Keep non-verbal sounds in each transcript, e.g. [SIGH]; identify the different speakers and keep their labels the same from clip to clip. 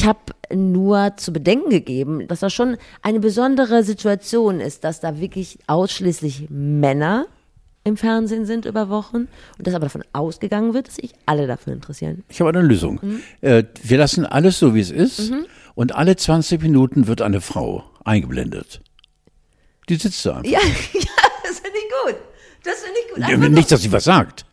Speaker 1: Ich habe nur zu bedenken gegeben, dass das schon eine besondere Situation ist, dass da wirklich ausschließlich Männer im Fernsehen sind über Wochen und dass aber davon ausgegangen wird, dass sich alle dafür interessieren.
Speaker 2: Ich habe eine Lösung.
Speaker 1: Mhm.
Speaker 2: Äh, wir lassen alles so, wie es ist und alle 20 Minuten wird eine Frau eingeblendet. Die sitzt da einfach.
Speaker 1: Ja, [LAUGHS] ja das finde ich gut. Das finde ich gut. Einfach
Speaker 2: Nicht, dass sie was sagt.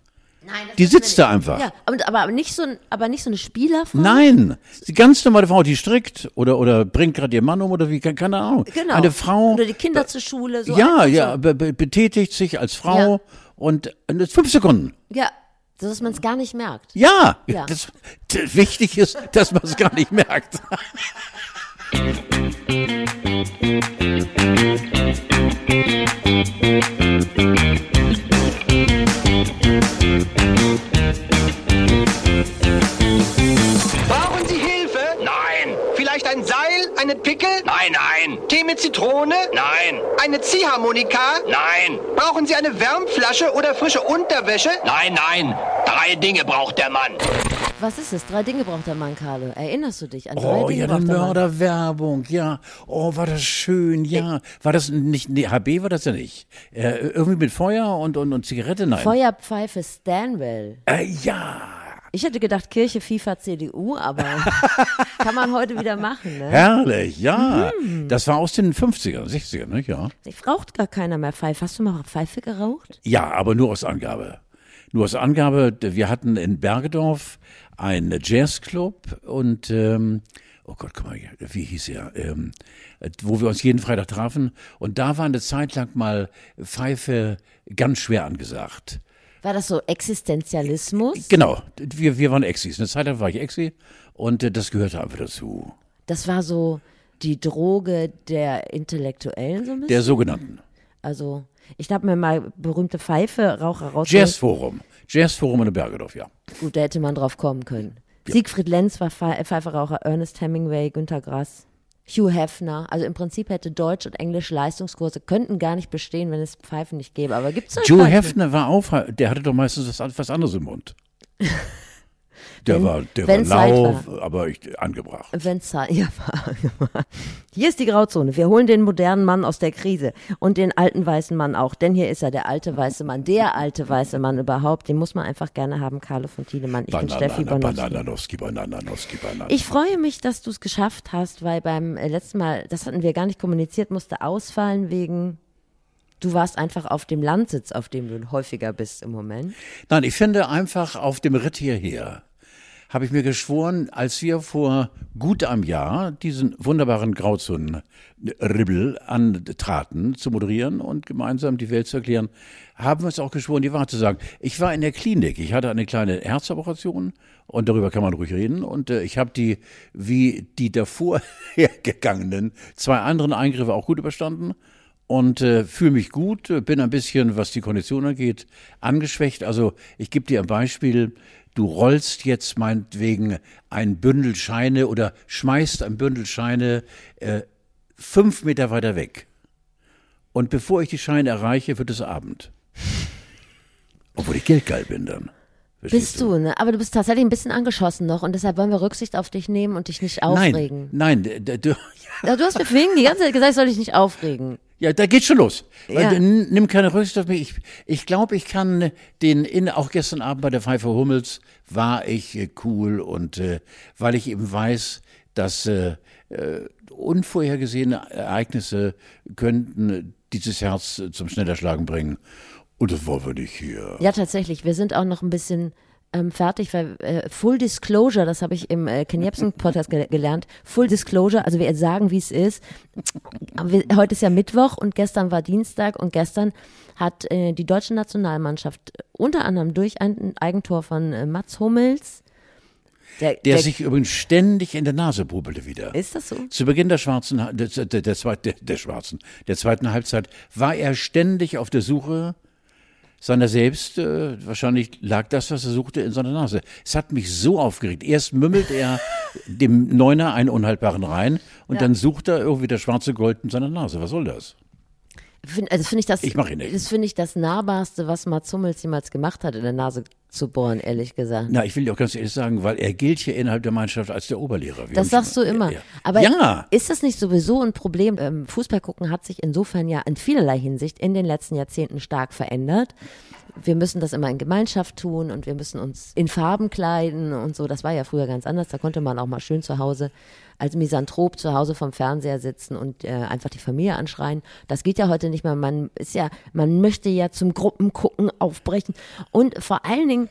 Speaker 1: Nein,
Speaker 2: Die sitzt da einfach.
Speaker 1: Ja, aber, aber, nicht so, aber nicht so eine Spielerfrau.
Speaker 2: Nein, die ganz normale Frau, die strickt oder, oder bringt gerade ihr Mann um oder wie, keine Ahnung.
Speaker 1: Genau.
Speaker 2: Eine Frau.
Speaker 1: Oder die Kinder zur Schule. So
Speaker 2: ja, ja,
Speaker 1: So.
Speaker 2: be be betätigt sich als Frau
Speaker 1: Ja.
Speaker 2: und fünf Sekunden.
Speaker 1: Ja, so dass man es gar nicht merkt.
Speaker 2: Ja,
Speaker 1: Ja.
Speaker 2: Das, das, wichtig ist, dass man es gar nicht merkt. [LAUGHS]
Speaker 3: einen Pickel?
Speaker 4: nein, nein,
Speaker 3: Tee mit Zitrone?
Speaker 4: nein,
Speaker 3: Eine Ziehharmonika?
Speaker 4: nein,
Speaker 3: Brauchen Sie eine Wärmflasche oder frische Unterwäsche?
Speaker 4: nein, nein. Drei Dinge braucht der Mann.
Speaker 1: Was ist es? Drei Dinge braucht der Mann, Carlo. Erinnerst du dich an drei
Speaker 2: Oh
Speaker 1: Dinge
Speaker 2: ja, eine
Speaker 1: braucht der Mann?
Speaker 2: Mörderwerbung, ja. Oh, war das schön, ja. War das nicht, nee, HB war das ja nicht. Äh, irgendwie mit Feuer und, und, und Zigarette, nein.
Speaker 1: Feuerpfeife Stanwell.
Speaker 2: Äh, ja.
Speaker 1: Ich hätte gedacht Kirche, FIFA, CDU, aber [LAUGHS] kann man heute wieder machen, ne?
Speaker 2: Herrlich, ja.
Speaker 1: Mhm.
Speaker 2: Das war aus den 50ern, 60ern, ne? Ja.
Speaker 1: Ich raucht gar keiner mehr Pfeife. Hast du mal Pfeife geraucht?
Speaker 2: Ja, aber nur aus Angabe. Nur aus Angabe, wir hatten in Bergedorf einen Jazzclub und ähm, oh Gott, guck mal, wie hieß er, ähm, wo wir uns jeden Freitag trafen und da war eine Zeit lang mal Pfeife ganz schwer angesagt.
Speaker 1: War das so Existenzialismus?
Speaker 2: Genau, wir, wir waren Exis. Eine Zeit lang war ich Exi und äh, das gehörte einfach dazu.
Speaker 1: Das war so die Droge der Intellektuellen so ein bisschen?
Speaker 2: Der sogenannten
Speaker 1: Also, ich habe mir mal berühmte Pfeife, Raucher raus.
Speaker 2: Jazzforum. Jazzforum in Bergedorf, ja.
Speaker 1: Gut, da hätte man drauf kommen können. Siegfried Lenz war Pfe- Pfeiferaucher, Ernest Hemingway, Günter Grass, Hugh Hefner. Also im Prinzip hätte Deutsch und Englisch Leistungskurse könnten gar nicht bestehen, wenn es Pfeifen nicht gäbe. Aber gibt's Pfeifen?
Speaker 2: Hefner war auch, der hatte doch meistens was anderes im Mund. [LAUGHS] Der
Speaker 1: Wenn-
Speaker 2: war, der war
Speaker 1: wenn
Speaker 2: lau, aber ich, angebracht.
Speaker 1: Wenn's Zeit- [LAUGHS] ja, hier ist die Grauzone. Wir holen den modernen Mann aus der Krise und den alten weißen Mann auch. Denn hier ist er, der alte weiße Mann, der alte weiße Mann überhaupt. Den muss man einfach gerne haben, Carlo von Thielemann. Ich bin Steffi
Speaker 2: Banana,
Speaker 1: Bonowski.
Speaker 2: Bananowski, Bananowski, Banana.
Speaker 1: Ich freue mich, dass du es geschafft hast, weil beim äh, letzten Mal, das hatten wir gar nicht kommuniziert, musste ausfallen wegen, du warst einfach auf dem Landsitz, auf dem du häufiger bist im Moment.
Speaker 2: Nein, ich finde einfach auf dem Ritt hierher habe ich mir geschworen, als wir vor gut einem Jahr diesen wunderbaren Grauzonen-Ribbel antraten, zu moderieren und gemeinsam die Welt zu erklären, haben wir uns auch geschworen, die Wahrheit zu sagen. Ich war in der Klinik, ich hatte eine kleine Herzoperation und darüber kann man ruhig reden und äh, ich habe die, wie die davor [LAUGHS] hergegangenen, zwei anderen Eingriffe auch gut überstanden und äh, fühle mich gut, bin ein bisschen, was die Kondition angeht, angeschwächt. Also ich gebe dir ein Beispiel. Du rollst jetzt meinetwegen ein Bündel Scheine oder schmeißt ein Bündel Scheine äh, fünf Meter weiter weg. Und bevor ich die Scheine erreiche, wird es Abend. Obwohl ich geldgeil bin dann.
Speaker 1: Bist du, ne? Aber du bist tatsächlich ein bisschen angeschossen noch und deshalb wollen wir Rücksicht auf dich nehmen und dich nicht
Speaker 2: Nein,
Speaker 1: aufregen.
Speaker 2: nein, d- du, [LAUGHS]
Speaker 1: Ja, du hast mir vorhin die ganze Zeit gesagt, ich soll dich nicht aufregen.
Speaker 2: Ja, da geht's schon los.
Speaker 1: Ja.
Speaker 2: Nimm keine Rücksicht auf mich. Ich, ich glaube, ich kann den, in, auch gestern Abend bei der Pfeife Hummels war ich äh, cool und äh, weil ich eben weiß, dass äh, äh, unvorhergesehene Ereignisse könnten dieses Herz äh, zum Schnellerschlagen bringen. Und das wollen wir nicht hier.
Speaker 1: Ja, tatsächlich. Wir sind auch noch ein bisschen ähm, fertig, weil äh, Full Disclosure, das habe ich im äh, Ken Jebsen Podcast ge gelernt. Full Disclosure, also wir sagen, wie es ist. Wir, heute ist ja Mittwoch und gestern war Dienstag und gestern hat äh, die deutsche Nationalmannschaft unter anderem durch ein Eigentor von äh, Mats Hummels, der,
Speaker 2: Der sich übrigens ständig in der Nase brubbelte wieder.
Speaker 1: ist das so?
Speaker 2: Zu Beginn der schwarzen, der, der, der, der, der der zweiten Halbzeit war er ständig auf der Suche seiner selbst. Äh, wahrscheinlich lag das, was er suchte, in seiner Nase. Es hat mich so aufgeregt. Erst mümmelt er dem Neuner einen unhaltbaren rein und
Speaker 1: Ja.
Speaker 2: dann sucht er irgendwie das schwarze Gold in seiner Nase. Was soll das?
Speaker 1: Find, also finde ich das,
Speaker 2: Ich mach ihn nicht.
Speaker 1: das finde ich das nahbarste, was Mats Hummels jemals gemacht hat, in der Nase zu bohren, ehrlich gesagt.
Speaker 2: Na, ich will dir auch ganz ehrlich sagen, weil er gilt hier innerhalb der Mannschaft als der Oberlehrer. Wir
Speaker 1: Das sagst
Speaker 2: schon-
Speaker 1: du immer.
Speaker 2: Ja, ja.
Speaker 1: Aber
Speaker 2: ja.
Speaker 1: ist das nicht sowieso ein Problem? Ähm, Fußball gucken hat sich insofern ja in vielerlei Hinsicht in den letzten Jahrzehnten stark verändert. Wir müssen das immer in Gemeinschaft tun und wir müssen uns in Farben kleiden und so. Das war ja früher ganz anders. Da konnte man auch mal schön zu Hause als Misanthrop zu Hause vom Fernseher sitzen und äh, einfach die Familie anschreien. Das geht ja heute nicht mehr. Man ist ja, man möchte ja zum Gruppengucken aufbrechen und vor allen Dingen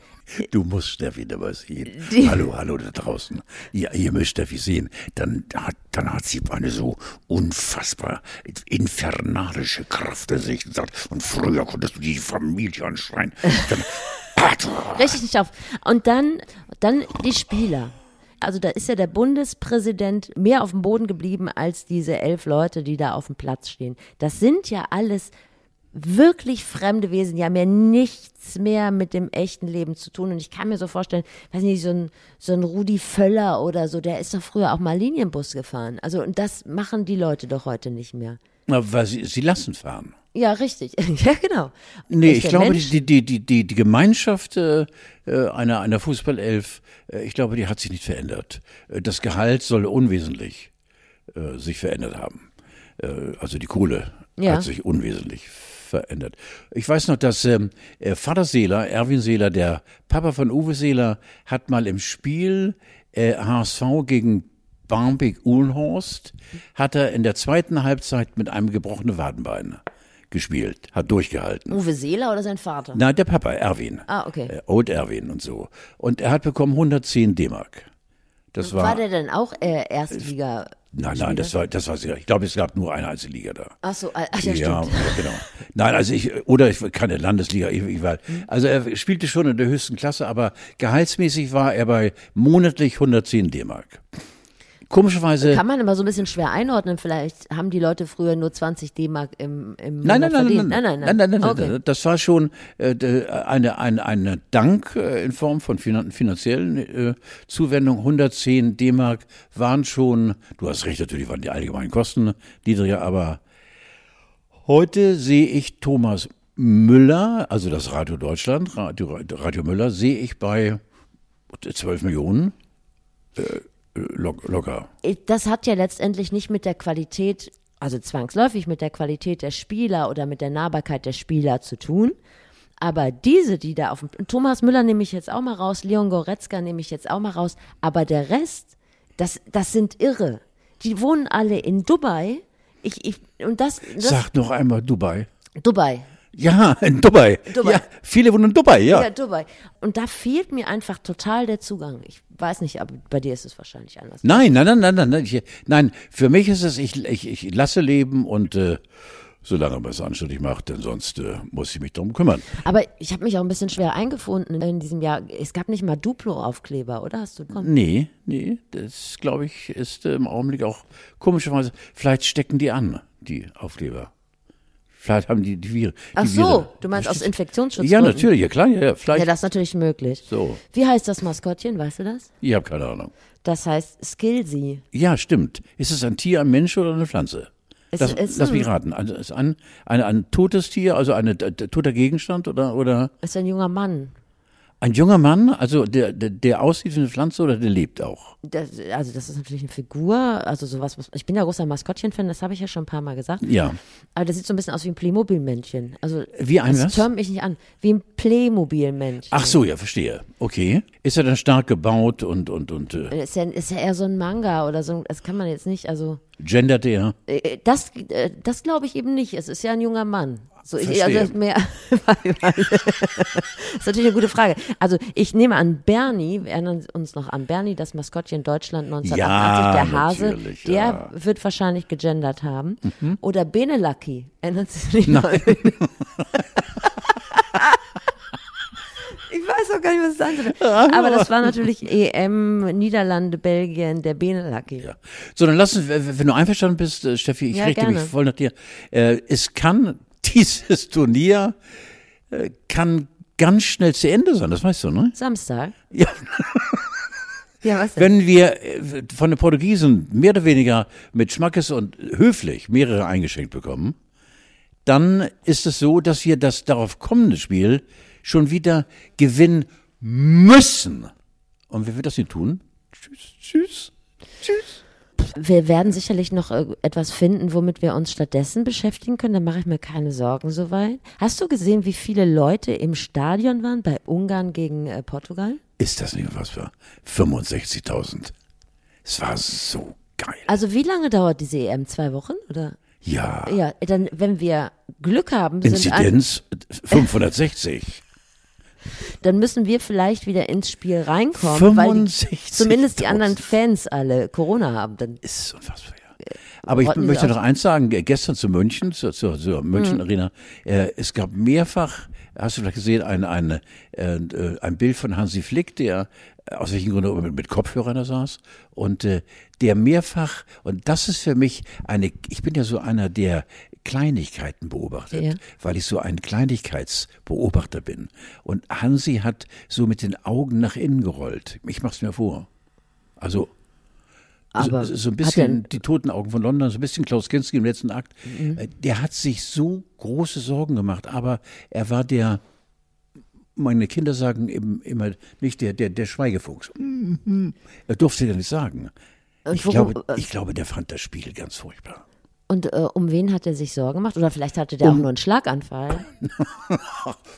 Speaker 2: Du musst Steffi dabei sehen.
Speaker 1: Die-
Speaker 2: hallo, hallo da draußen. Ja, ihr müsst Steffi sehen. Dann hat, dann hat sie eine so unfassbar infernalische Kraft in sich und sagt, und früher konntest du die Familie anschreien. Dann, [LAUGHS]
Speaker 1: Richtig nicht auf. Und dann, dann die Spieler. Also da ist ja der Bundespräsident mehr auf dem Boden geblieben als diese elf Leute, die da auf dem Platz stehen. Das sind ja alles wirklich fremde Wesen, die haben ja nichts mehr mit dem echten Leben zu tun. Und ich kann mir so vorstellen, weiß nicht, so ein, so ein Rudi Völler oder so, der ist doch früher auch mal Linienbus gefahren. Also, und das machen die Leute doch heute nicht mehr.
Speaker 2: weil sie, sie lassen fahren.
Speaker 1: Ja, richtig. [LAUGHS] ja, genau.
Speaker 2: Nee, ich glaube,
Speaker 1: Mensch-
Speaker 2: die, die, die, die, die Gemeinschaft äh, äh, einer, einer Fußballelf, äh, ich glaube, die hat sich nicht verändert. Äh, Das Gehalt soll unwesentlich äh, sich verändert haben. Äh, also die Kohle
Speaker 1: Ja.
Speaker 2: hat sich unwesentlich verändert. Ich weiß noch, dass ähm, äh, Vater Seeler, Erwin Seeler, der Papa von Uwe Seeler, hat mal im Spiel äh, HSV gegen Barmbek-Uhlenhorst, hat er in der zweiten Halbzeit mit einem gebrochenen Wadenbein gespielt, hat durchgehalten.
Speaker 1: Uwe Seeler oder sein Vater?
Speaker 2: Nein, der Papa, Erwin.
Speaker 1: Ah, okay.
Speaker 2: Äh, Old Erwin und so. Und er hat bekommen 110 D-Mark. Das war,
Speaker 1: War der denn auch äh, Erstliga?
Speaker 2: nein, nein, das war, das war sehr, ich glaube, es gab nur eine einzige Liga da.
Speaker 1: Ach so, ach ja, stimmt.
Speaker 2: ja, genau. Nein, also ich, oder ich keine Landesliga, ich, ich war, also er spielte schon in der höchsten Klasse, aber gehaltsmäßig war er bei monatlich 110 D-Mark. Komischerweise,
Speaker 1: Kann man immer so ein bisschen schwer einordnen. Vielleicht haben die Leute früher nur 20 D-Mark im, im
Speaker 2: Nein, nein, nein, nein, nein,
Speaker 1: nein,
Speaker 2: nein, nein, nein,
Speaker 1: Okay.
Speaker 2: nein. Das war schon äh, eine, eine, eine Dank äh, in Form von finan finanziellen äh, Zuwendung. 110 D-Mark waren schon, du hast recht, natürlich waren die allgemeinen Kosten niedriger, aber heute sehe ich Thomas Müller, also das Radio Deutschland, Radio, Radio Müller, sehe ich bei 12 Millionen äh, locker.
Speaker 1: Das hat ja letztendlich nicht mit der Qualität, also zwangsläufig mit der Qualität der Spieler oder mit der Nahbarkeit der Spieler zu tun. Aber diese, die da auf dem, Thomas Müller nehme ich jetzt auch mal raus, Leon Goretzka nehme ich jetzt auch mal raus, aber der Rest, das, das sind irre. Die wohnen alle in Dubai. Ich, ich, und das, das
Speaker 2: Sag noch einmal Dubai.
Speaker 1: Dubai.
Speaker 2: Ja, in Dubai.
Speaker 1: Dubai.
Speaker 2: Ja, viele wohnen in Dubai, ja.
Speaker 1: Ja, Dubai. Und da fehlt mir einfach total der Zugang. Ich weiß nicht, aber bei dir ist es wahrscheinlich anders.
Speaker 2: Nein, nein, nein, nein, nein, nein. Ich, nein, für mich ist es, ich, ich, ich lasse leben und äh, solange man es anständig macht, denn sonst äh, muss ich mich darum kümmern.
Speaker 1: Aber ich habe mich auch ein bisschen schwer eingefunden in diesem Jahr. Es gab nicht mal Duplo-Aufkleber, oder? Hast du bekommen?
Speaker 2: Nee, nee, das glaube ich ist äh, im Augenblick auch komischerweise, vielleicht stecken die an, die Aufkleber. Vielleicht haben die die Viren.
Speaker 1: Ach so,
Speaker 2: Viren.
Speaker 1: du meinst aus
Speaker 2: Ja,
Speaker 1: Infektionsschutzgründen?
Speaker 2: natürlich, ja klar, ja, ja, vielleicht.
Speaker 1: Ja, das ist natürlich möglich.
Speaker 2: So.
Speaker 1: Wie heißt das Maskottchen, weißt du das?
Speaker 2: ich habe keine Ahnung.
Speaker 1: Das heißt Skillsy.
Speaker 2: Ja, stimmt. Ist es ein Tier, ein Mensch oder eine Pflanze?
Speaker 1: Es
Speaker 2: Das,
Speaker 1: ist
Speaker 2: lass
Speaker 1: ein-
Speaker 2: mich raten. Also ist ein, ein, ein totes Tier, also ein toter Gegenstand oder, oder
Speaker 1: Ist ein junger Mann.
Speaker 2: Ein junger Mann, also der, der, der aussieht wie eine Pflanze oder der lebt auch?
Speaker 1: Das, also das ist natürlich eine Figur, also sowas, was, ich bin ja großer Maskottchen-Fan, das habe ich ja schon ein paar Mal gesagt.
Speaker 2: Ja.
Speaker 1: Aber das sieht so ein bisschen aus wie ein Playmobil-Männchen. Also
Speaker 2: Wie ein
Speaker 1: das
Speaker 2: was?
Speaker 1: türmt mich nicht an. Wie ein Playmobil-Männchen.
Speaker 2: Ach so, ja, verstehe. Okay. Ist er dann stark gebaut und, und, und äh,
Speaker 1: Ist ja, ist ja eher so ein Manga oder so. Das kann man jetzt nicht, also
Speaker 2: gendert er?
Speaker 1: äh, das, äh, das glaube ich eben nicht. Es ist ja ein junger Mann. So, ich, also mehr. [LAUGHS] das ist natürlich eine gute Frage. Also ich nehme an Bernie, wir erinnern uns noch an Bernie, das Maskottchen Deutschland 1988,
Speaker 2: Ja,
Speaker 1: der Hase, der
Speaker 2: ja. Mhm.
Speaker 1: wird wahrscheinlich gegendert haben. Oder Benelaki, erinnern Sie sich noch? [LAUGHS] Ich weiß auch gar nicht, was es sein soll. Aber das war natürlich EM, Niederlande, Belgien, der Benelaki.
Speaker 2: Ja. So, dann lass uns, wenn du einverstanden bist, äh, Steffi, ich
Speaker 1: Ja,
Speaker 2: richte mich
Speaker 1: gerne.
Speaker 2: voll nach dir. Äh, es kann, dieses Turnier äh, kann ganz schnell zu Ende sein, das weißt du, ne?
Speaker 1: Samstag.
Speaker 2: Ja.
Speaker 1: Ja, was denn?
Speaker 2: Wenn wir äh, von den Portugiesen mehr oder weniger mit Schmackes und höflich mehrere eingeschenkt bekommen, dann ist es so, dass wir das darauf kommende Spiel schon wieder gewinnen müssen. Und wer wird das nicht tun? Tschüss, tschüss, tschüss.
Speaker 1: Wir werden sicherlich noch äh, etwas finden, womit wir uns stattdessen beschäftigen können. Da mache ich mir keine Sorgen soweit. Hast du gesehen, wie viele Leute im Stadion waren bei Ungarn gegen äh, Portugal?
Speaker 2: Ist das nicht was für 65.000? Es war so geil.
Speaker 1: Also wie lange dauert diese EM? Zwei Wochen oder?
Speaker 2: Ja.
Speaker 1: Ja, dann, wenn wir Glück haben, sind
Speaker 2: Inzidenz 560.
Speaker 1: dann müssen wir vielleicht wieder ins Spiel reinkommen, weil die,
Speaker 2: 65.000.
Speaker 1: zumindest die anderen Fans alle Corona haben. Dann
Speaker 2: ist unfassbar. Ja. Aber ich
Speaker 1: Rotten
Speaker 2: möchte noch eins sagen, ge- gestern zu München, zur, zur, zur
Speaker 1: Mhm.
Speaker 2: München Arena, äh, es gab mehrfach, hast du vielleicht gesehen, ein, ein, äh, äh, ein Bild von Hansi Flick, der äh, aus welchen Gründen mit, mit Kopfhörern da saß und äh, der mehrfach, und das ist für mich eine, ich bin ja so einer, der Kleinigkeiten beobachtet,
Speaker 1: Ja.
Speaker 2: weil ich so ein Kleinigkeitsbeobachter bin. Und Hansi hat so mit den Augen nach innen gerollt. Ich mach's mir vor. Also so, so ein bisschen die toten Augen von London, so ein bisschen Klaus Kinski im letzten Akt.
Speaker 1: Mhm.
Speaker 2: Äh, Der hat sich so große Sorgen gemacht, aber er war der, meine Kinder sagen eben immer nicht der, der, der Schweigefuchs. Mhm. Er durfte ja nicht sagen. Ich glaube, ich glaube, der fand das Spiel ganz furchtbar.
Speaker 1: Und äh, um wen hat er sich Sorgen gemacht? Oder vielleicht hatte der auch nur einen Schlaganfall.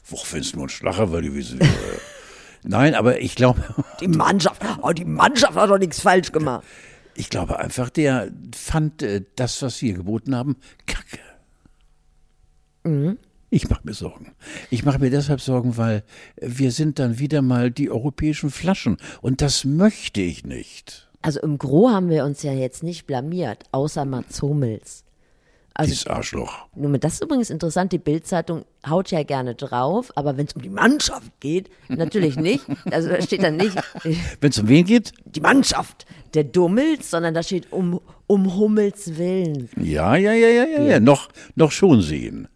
Speaker 2: Wo findest du nur ein Schlacher, weil gewesen wäre? Nein, aber ich glaube,
Speaker 1: Die Mannschaft, oh, die Mannschaft hat doch nichts falsch gemacht.
Speaker 2: ich glaube einfach, der fand äh, das, was wir geboten haben, kacke. Ich mache mir Sorgen. Ich mache mir deshalb Sorgen, weil wir sind dann wieder mal die europäischen Flaschen. Und das möchte ich nicht.
Speaker 1: Also im Gro haben wir uns ja jetzt nicht blamiert, außer Mats Hummels. Also
Speaker 2: Dieses Arschloch.
Speaker 1: Nur das ist übrigens interessant, die Bildzeitung haut ja gerne drauf, aber wenn es um die Mannschaft geht, natürlich nicht. Also da steht dann nicht [LAUGHS]
Speaker 2: Wenn es um wen geht?
Speaker 1: die Mannschaft der Dummels, sondern da steht um, um Hummels Willen.
Speaker 2: Ja, ja, ja, ja, ja, ja. Noch, noch schon sehen.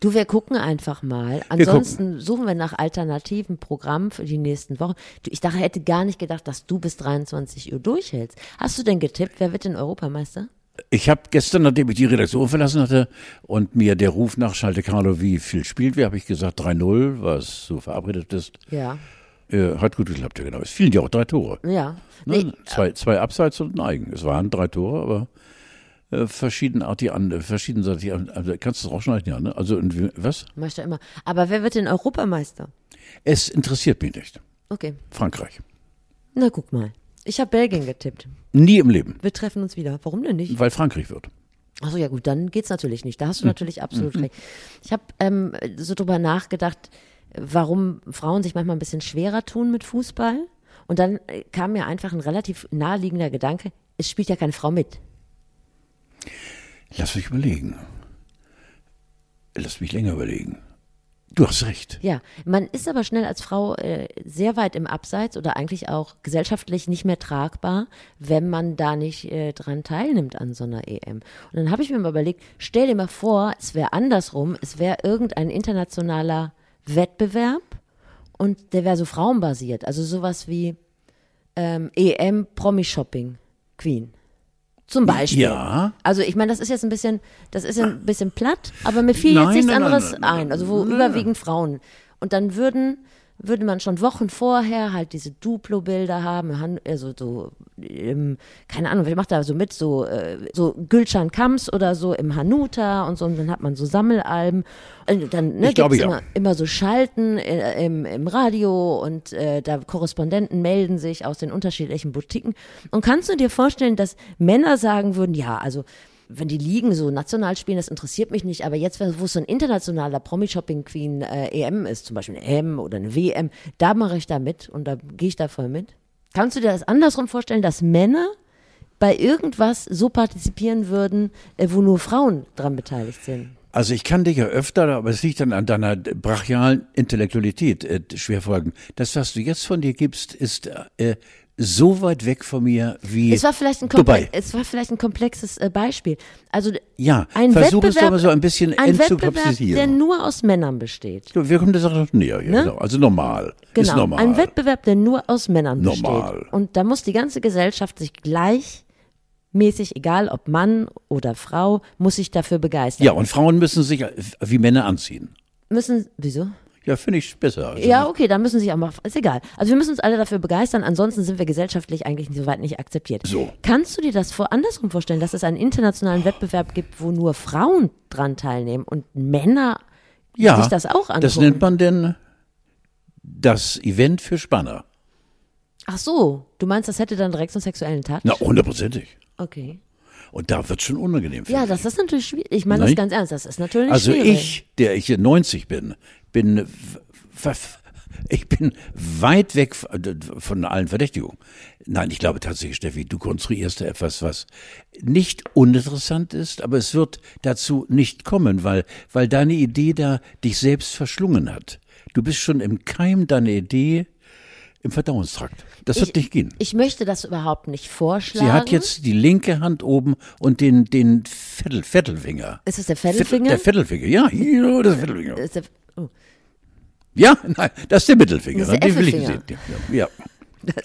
Speaker 1: Du, wir gucken einfach mal. Ansonsten suchen wir nach alternativen Programmen für die nächsten Wochen. Ich dachte, hätte gar nicht gedacht, dass du bis 23 Uhr durchhältst. Hast du denn getippt, wer wird denn Europameister?
Speaker 2: Ich habe gestern, nachdem ich die Redaktion verlassen hatte und mir der Ruf nach Schalte Carlo, wie viel spielt wir, habe ich gesagt 3-0, was so verabredet ist.
Speaker 1: Ja.
Speaker 2: Äh, hat gut geklappt, ja genau. Es fielen ja auch drei Tore.
Speaker 1: Ja.
Speaker 2: Ne?
Speaker 1: Nee,
Speaker 2: Zwei, zwei Abseits und ein Eigen. Es waren drei Tore, aber äh, verschiedenartig an, verschiedenseitig an. Also, kannst du es rausschneiden, ja, ne? Also, was?
Speaker 1: doch immer. Aber wer wird denn Europameister?
Speaker 2: Es interessiert mich nicht.
Speaker 1: Okay.
Speaker 2: Frankreich.
Speaker 1: Na, guck mal. Ich habe Belgien getippt.
Speaker 2: Nie im Leben,
Speaker 1: Wir treffen uns wieder. Warum denn nicht?
Speaker 2: weil Frankreich wird.
Speaker 1: Achso, ja gut, dann geht's natürlich nicht. Da
Speaker 2: Hm.
Speaker 1: hast du natürlich absolut recht. Ich habe ähm, so drüber nachgedacht, warum Frauen sich manchmal ein bisschen schwerer tun mit Fußball. Und dann äh, kam mir einfach ein relativ naheliegender Gedanke, es spielt ja keine Frau mit.
Speaker 2: Lass mich überlegen. Lass mich länger überlegen. Du hast recht.
Speaker 1: Ja, man ist aber schnell als Frau äh, sehr weit im Abseits oder eigentlich auch gesellschaftlich nicht mehr tragbar, wenn man da nicht äh, dran teilnimmt an so einer EM. Und dann habe ich mir mal überlegt, stell dir mal vor, es wäre andersrum, es wäre irgendein internationaler Wettbewerb und der wäre so frauenbasiert, also sowas wie ähm, EM Promi Shopping Queen. Zum Beispiel.
Speaker 2: Ja.
Speaker 1: Also ich meine, das ist jetzt ein bisschen, das ist ein bisschen platt, aber mir fiel
Speaker 2: Nein,
Speaker 1: jetzt nichts
Speaker 2: nein,
Speaker 1: anderes
Speaker 2: nein,
Speaker 1: ein. Also wo überwiegend Frauen. Und dann würden, würde man schon Wochen vorher halt diese Duplo-Bilder haben, also so, ähm, keine Ahnung, wer macht da so mit, so, äh, so Gülcan Kams oder so im Hanuta und so, und dann hat man so Sammelalben. Und dann ne,
Speaker 2: Ich
Speaker 1: gibt's
Speaker 2: ja.
Speaker 1: immer, immer so Schalten äh, im, im Radio und äh, da Korrespondenten melden sich aus den unterschiedlichen Boutiquen. Und kannst du dir vorstellen, dass Männer sagen würden, ja, also wenn die Ligen so national spielen, das interessiert mich nicht, aber jetzt, wo es so ein internationaler Promi-Shopping-Queen äh, EM ist, zum Beispiel eine M oder eine WM, da mache ich da mit und da gehe ich da voll mit. Kannst du dir das andersrum vorstellen, dass Männer bei irgendwas so partizipieren würden, äh, wo nur Frauen dran beteiligt sind?
Speaker 2: Also ich kann dich ja öfter, aber es liegt dann an deiner brachialen Intellektualität äh, schwer folgen. Das, was du jetzt von dir gibst, ist äh, so weit weg von mir wie
Speaker 1: Es war vielleicht ein,
Speaker 2: Dubai.
Speaker 1: es war vielleicht ein komplexes äh, Beispiel. Also
Speaker 2: Ja,
Speaker 1: ein
Speaker 2: versuch es doch mal so ein bisschen
Speaker 1: ein Wettbewerb, der nur aus Männern besteht.
Speaker 2: Wir kommen der Sache noch näher. Ja,
Speaker 1: Ne?
Speaker 2: genau. Also normal. Ist
Speaker 1: Genau,
Speaker 2: normal.
Speaker 1: ein Wettbewerb, der nur aus Männern
Speaker 2: Normal.
Speaker 1: besteht. Und da muss die ganze Gesellschaft sich gleich mäßig, egal ob Mann oder Frau, muss sich dafür begeistern.
Speaker 2: Ja, und Frauen müssen sich wie Männer anziehen.
Speaker 1: Müssen, wieso?
Speaker 2: Ja, finde ich besser. Also
Speaker 1: Ja, okay, dann müssen sich auch mal, ist egal. Also wir müssen uns alle dafür begeistern, ansonsten sind wir gesellschaftlich eigentlich nicht so weit nicht akzeptiert.
Speaker 2: So.
Speaker 1: Kannst du dir das vor andersrum vorstellen, dass es einen internationalen Wettbewerb gibt, wo nur Frauen dran teilnehmen und Männer
Speaker 2: ja,
Speaker 1: sich das auch angucken?
Speaker 2: Das nennt man denn das Event für Spanner.
Speaker 1: Ach so, du meinst, das hätte dann direkt so einen sexuellen Touch?
Speaker 2: Na, hundertprozentig.
Speaker 1: Okay.
Speaker 2: Und da wird schon unangenehm.
Speaker 1: Ja,
Speaker 2: finde
Speaker 1: das ist natürlich schwierig. Ich meine das ganz ernst, das ist natürlich
Speaker 2: Also
Speaker 1: schwierig.
Speaker 2: ich, der ich hier 90 bin, bin ich bin weit weg von allen Verdächtigungen. Nein, ich glaube tatsächlich, Steffi, du konstruierst da etwas, was nicht uninteressant ist, aber es wird dazu nicht kommen, weil, weil deine Idee da dich selbst verschlungen hat. Du bist schon im Keim deiner Idee im Verdauungstrakt. Das wird nicht gehen.
Speaker 1: Ich möchte das überhaupt nicht vorschlagen.
Speaker 2: Sie hat jetzt die linke Hand oben und den, den Vettel, Vettelfinger.
Speaker 1: Ist es der
Speaker 2: Vettel-
Speaker 1: Vettelfinger?
Speaker 2: Der Vettelfinger, ja, hier, das Vettelfinger.
Speaker 1: Oh,
Speaker 2: Ja, nein, das ist der Mittelfinger.
Speaker 1: Das ist der
Speaker 2: den will ich sehen. Ja,
Speaker 1: das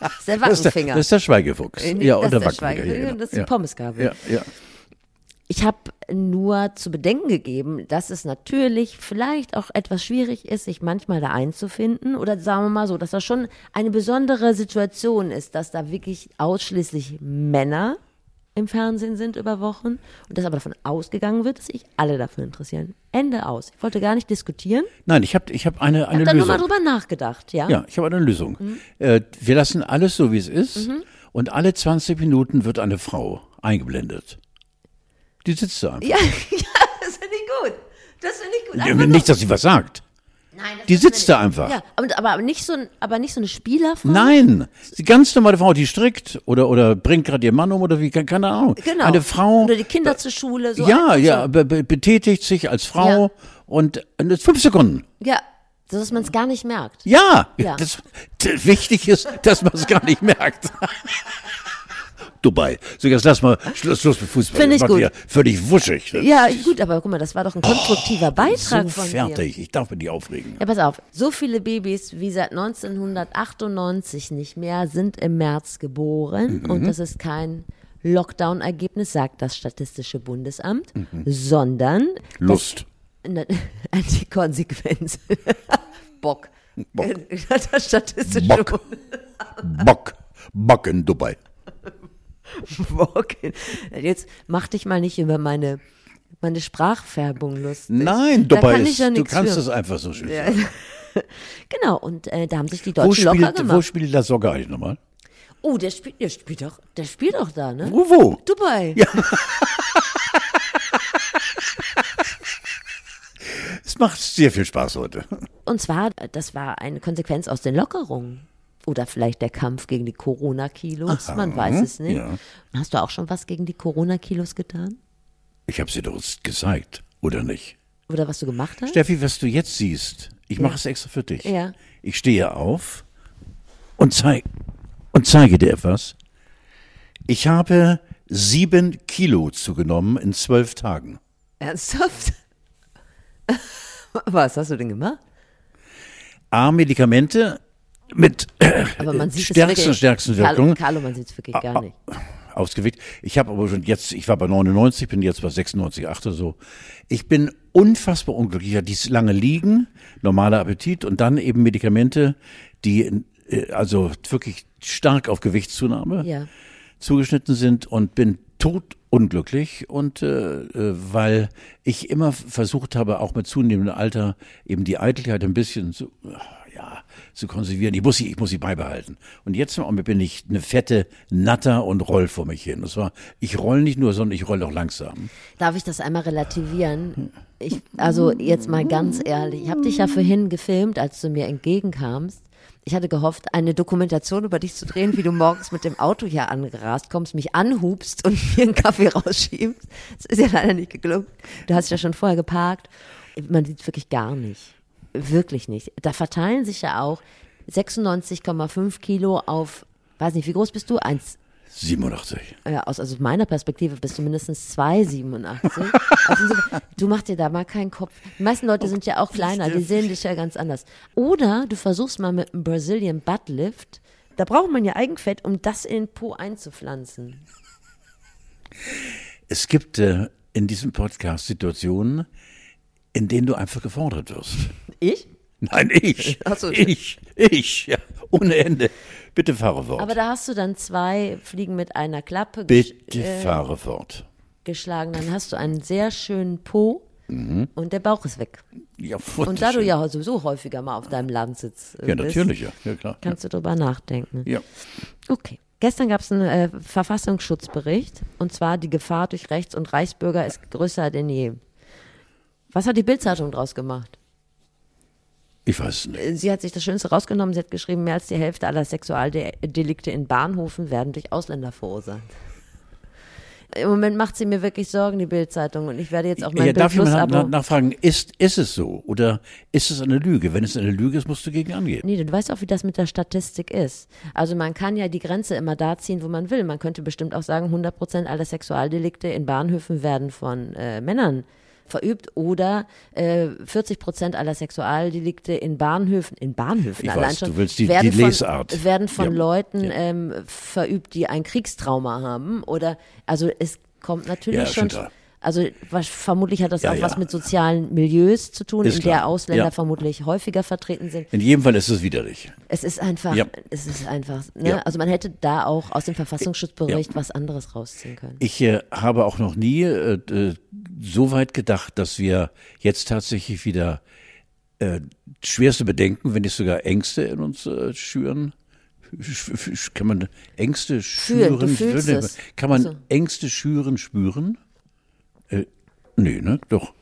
Speaker 2: das ist der,
Speaker 1: Wackenfinger.
Speaker 2: das ist der Schweigefuchs.
Speaker 1: Nee,
Speaker 2: ja,
Speaker 1: das
Speaker 2: und der
Speaker 1: ist der
Speaker 2: Wackenfinger. Ja, genau.
Speaker 1: das ist die
Speaker 2: ja.
Speaker 1: Pommesgabel.
Speaker 2: Ja, ja.
Speaker 1: Ich habe nur zu bedenken gegeben, dass es natürlich vielleicht auch etwas schwierig ist, sich manchmal da einzufinden. Oder sagen wir mal so, dass das schon eine besondere Situation ist, dass da wirklich ausschließlich Männer im Fernsehen sind über Wochen und dass aber davon ausgegangen wird, dass sich alle dafür interessieren. Ende aus. Ich wollte gar nicht diskutieren.
Speaker 2: Nein, ich habe ich hab eine,
Speaker 1: Ich
Speaker 2: eine
Speaker 1: habe da nur mal
Speaker 2: Lösung.
Speaker 1: drüber nachgedacht, ja?
Speaker 2: Ja, ich habe eine Lösung.
Speaker 1: Mhm.
Speaker 2: Äh, wir lassen alles so, wie es ist. Und alle 20 Minuten wird eine Frau eingeblendet. Die sitzt da einfach.
Speaker 1: Ja, [LAUGHS] ja das finde ich gut. Das finde ich gut.
Speaker 2: Ja, nicht, dass sie was sagt.
Speaker 1: Nein, das
Speaker 2: Die sitzt da einfach.
Speaker 1: Ja, aber, nicht so, aber nicht so eine Spielerfrau.
Speaker 2: Nein, die ganz normale Frau, die strickt oder, oder bringt gerade ihr Mann um oder wie, ke- keine Ahnung.
Speaker 1: Genau.
Speaker 2: Eine Frau,
Speaker 1: Oder die Kinder zur Schule. So
Speaker 2: ja, ja,
Speaker 1: So.
Speaker 2: be be betätigt sich als Frau
Speaker 1: Ja.
Speaker 2: und, fünf Sekunden.
Speaker 1: Ja, so dass man es gar nicht merkt.
Speaker 2: Ja,
Speaker 1: Ja.
Speaker 2: Das, d- wichtig ist, dass man es gar nicht merkt. [LAUGHS] Dubai. So, jetzt lass mal Schluss, Schluss mit Fußball.
Speaker 1: Find
Speaker 2: Das
Speaker 1: ich gut.
Speaker 2: ja völlig wuschig. Das
Speaker 1: Ja, gut, aber guck mal, das war doch ein konstruktiver
Speaker 2: so
Speaker 1: Beitrag von dir.
Speaker 2: fertig. Ich darf mich nicht aufregen.
Speaker 1: Ja, pass auf. So viele Babys wie seit 1998 nicht mehr sind im März geboren.
Speaker 2: Mhm.
Speaker 1: Und das ist kein Lockdown-Ergebnis, sagt das Statistische Bundesamt,
Speaker 2: Mhm.
Speaker 1: sondern
Speaker 2: Lust.
Speaker 1: Na, [LAUGHS] die Konsequenz. [LAUGHS] Bock.
Speaker 2: Bock.
Speaker 1: Das Statistische
Speaker 2: Bock. Bock. Bock in Dubai. [LAUGHS]
Speaker 1: Bock. Jetzt mach dich mal nicht über meine, meine Sprachfärbung lustig.
Speaker 2: Nein,
Speaker 1: Da
Speaker 2: Dubai
Speaker 1: kann
Speaker 2: ist,
Speaker 1: ja
Speaker 2: du kannst
Speaker 1: für.
Speaker 2: es einfach so schön sagen. [LAUGHS]
Speaker 1: Genau, und äh, da haben sich die
Speaker 2: Wo
Speaker 1: Deutschen locker
Speaker 2: spielt, wo
Speaker 1: gemacht.
Speaker 2: spielt La Soga eigentlich nochmal?
Speaker 1: oh, der spielt, der spielt doch, der spielt doch da, ne?
Speaker 2: Wo, wo?
Speaker 1: Dubai.
Speaker 2: Ja. [LAUGHS] Es macht sehr viel Spaß heute.
Speaker 1: Und zwar, das war eine Konsequenz aus den Lockerungen. Oder vielleicht der Kampf gegen die Corona-Kilos, man weiß es nicht.
Speaker 2: ja.
Speaker 1: Hast du auch schon was gegen die Corona-Kilos getan?
Speaker 2: Ich habe sie doch gezeigt, oder nicht?
Speaker 1: Oder was du gemacht hast?
Speaker 2: Steffi, was du jetzt siehst, ich mache es extra für dich.
Speaker 1: Ja.
Speaker 2: Ich stehe auf und, zeig, und zeige dir etwas. Ich habe sieben Kilo zugenommen in zwölf Tagen.
Speaker 1: Ernsthaft? [LAUGHS] Was hast du denn gemacht?
Speaker 2: A, Medikamente mit äh,
Speaker 1: Aber man sieht es
Speaker 2: stärksten, stärksten
Speaker 1: Carlo,
Speaker 2: Wirkung.
Speaker 1: Carlo, man sieht es wirklich gar nicht.
Speaker 2: aufs Gewicht. Ich habe aber schon jetzt, ich war bei 99, bin jetzt bei 96, 8 oder so. Ich bin unfassbar unglücklich. Ich hatte dieses lange Liegen, normaler Appetit und dann eben Medikamente, die äh, also wirklich stark auf Gewichtszunahme
Speaker 1: Ja.
Speaker 2: zugeschnitten sind und bin totunglücklich und äh, äh, weil ich immer versucht habe, auch mit zunehmendem Alter eben die Eitelkeit ein bisschen zu, ja, zu konservieren. Ich muss sie, ich muss sie beibehalten. Und jetzt Augenblick bin ich eine fette Natter und roll vor mich hin. Das war, ich roll nicht nur, sondern ich roll auch langsam.
Speaker 1: Darf ich das einmal relativieren? Ich, also jetzt mal ganz ehrlich, ich habe dich ja vorhin gefilmt, als du mir entgegenkamst. Ich hatte gehofft, eine Dokumentation über dich zu drehen, wie du morgens mit dem Auto hier angerast kommst, mich anhubst und [LAUGHS] mir einen Kaffee rausschiebst. Das ist ja leider nicht geglückt. Du hast ja schon vorher geparkt. Man sieht wirklich gar nicht. Wirklich nicht. Da verteilen sich ja auch 96,5 Kilo auf, weiß nicht, wie groß bist du? Eins,
Speaker 2: 87.
Speaker 1: ja, aus also meiner Perspektive bist du mindestens 2,87. [LAUGHS] Also so- du machst dir da mal keinen Kopf. Die meisten Leute sind ja auch kleiner, die sehen dich ja ganz anders. Oder du versuchst mal mit einem Brazilian Butt Lift. Da braucht man ja Eigenfett, um das in den Po einzupflanzen.
Speaker 2: Es gibt äh, in diesem Podcast Situationen, in denen du einfach gefordert wirst.
Speaker 1: Ich?
Speaker 2: Nein, ich.
Speaker 1: So.
Speaker 2: Ich, ich, ja, ohne Ende. Bitte fahre fort.
Speaker 1: Aber da hast du dann zwei Fliegen mit einer Klappe
Speaker 2: Bitte
Speaker 1: äh,
Speaker 2: fahre fort.
Speaker 1: geschlagen. Dann hast du einen sehr schönen Po und der Bauch ist weg.
Speaker 2: Ja,
Speaker 1: Und da du ja sowieso häufiger mal auf deinem Landsitz äh,
Speaker 2: Ja, natürlich, ja, ja klar.
Speaker 1: kannst du drüber nachdenken.
Speaker 2: Ja.
Speaker 1: Okay. Gestern gab es einen äh, Verfassungsschutzbericht und zwar die Gefahr durch Rechts- und Reichsbürger ist größer denn je. Was hat die Bildzeitung draus gemacht?
Speaker 2: Ich weiß nicht.
Speaker 1: Äh, Sie hat sich das Schönste rausgenommen. Sie hat geschrieben, mehr als die Hälfte aller Sexualdelikte in Bahnhofen werden durch Ausländer verursacht. Im Moment macht sie mir wirklich Sorgen, die Bildzeitung. Und ich werde jetzt auch mein
Speaker 2: Ja, darf ich mal nach, nachfragen, ist, ist es so oder ist es eine Lüge? Wenn es eine Lüge ist, musst du gegen angehen.
Speaker 1: Nee, du weißt auch, wie das mit der Statistik ist. Also man kann ja die Grenze immer da ziehen, wo man will. Man könnte bestimmt auch sagen, 100 Prozent aller Sexualdelikte in Bahnhöfen werden von äh, Männern verübt oder äh, 40 Prozent aller Sexualdelikte in Bahnhöfen, in Bahnhöfen
Speaker 2: Ich
Speaker 1: allein
Speaker 2: weiß,
Speaker 1: schon,
Speaker 2: du willst die-
Speaker 1: werden,
Speaker 2: die
Speaker 1: von,
Speaker 2: Lesart.
Speaker 1: werden von
Speaker 2: Ja.
Speaker 1: Leuten
Speaker 2: Ja.
Speaker 1: ähm, verübt, die ein Kriegstrauma haben oder, also es kommt natürlich
Speaker 2: Ja,
Speaker 1: schon,
Speaker 2: klar.
Speaker 1: Also was, vermutlich hat das
Speaker 2: Ja,
Speaker 1: auch was
Speaker 2: ja.
Speaker 1: mit sozialen Milieus zu tun,
Speaker 2: Ist
Speaker 1: in der
Speaker 2: klar.
Speaker 1: Ausländer
Speaker 2: Ja.
Speaker 1: vermutlich häufiger vertreten sind.
Speaker 2: In jedem Fall ist es widerlich.
Speaker 1: Es ist einfach, es ist einfach, ne? Also man hätte da auch aus dem Verfassungsschutzbericht was anderes rausziehen können.
Speaker 2: Ich äh, habe auch noch nie äh, äh, so weit gedacht, dass wir jetzt tatsächlich wieder äh, schwerste Bedenken, wenn nicht sogar Ängste in uns äh, schüren. Sch- sch- Kann man Ängste
Speaker 1: Fühlen, du
Speaker 2: schüren?
Speaker 1: fühlst es.
Speaker 2: Kann man
Speaker 1: Also.
Speaker 2: Ängste schüren, spüren? Äh, nee, ne? Doch.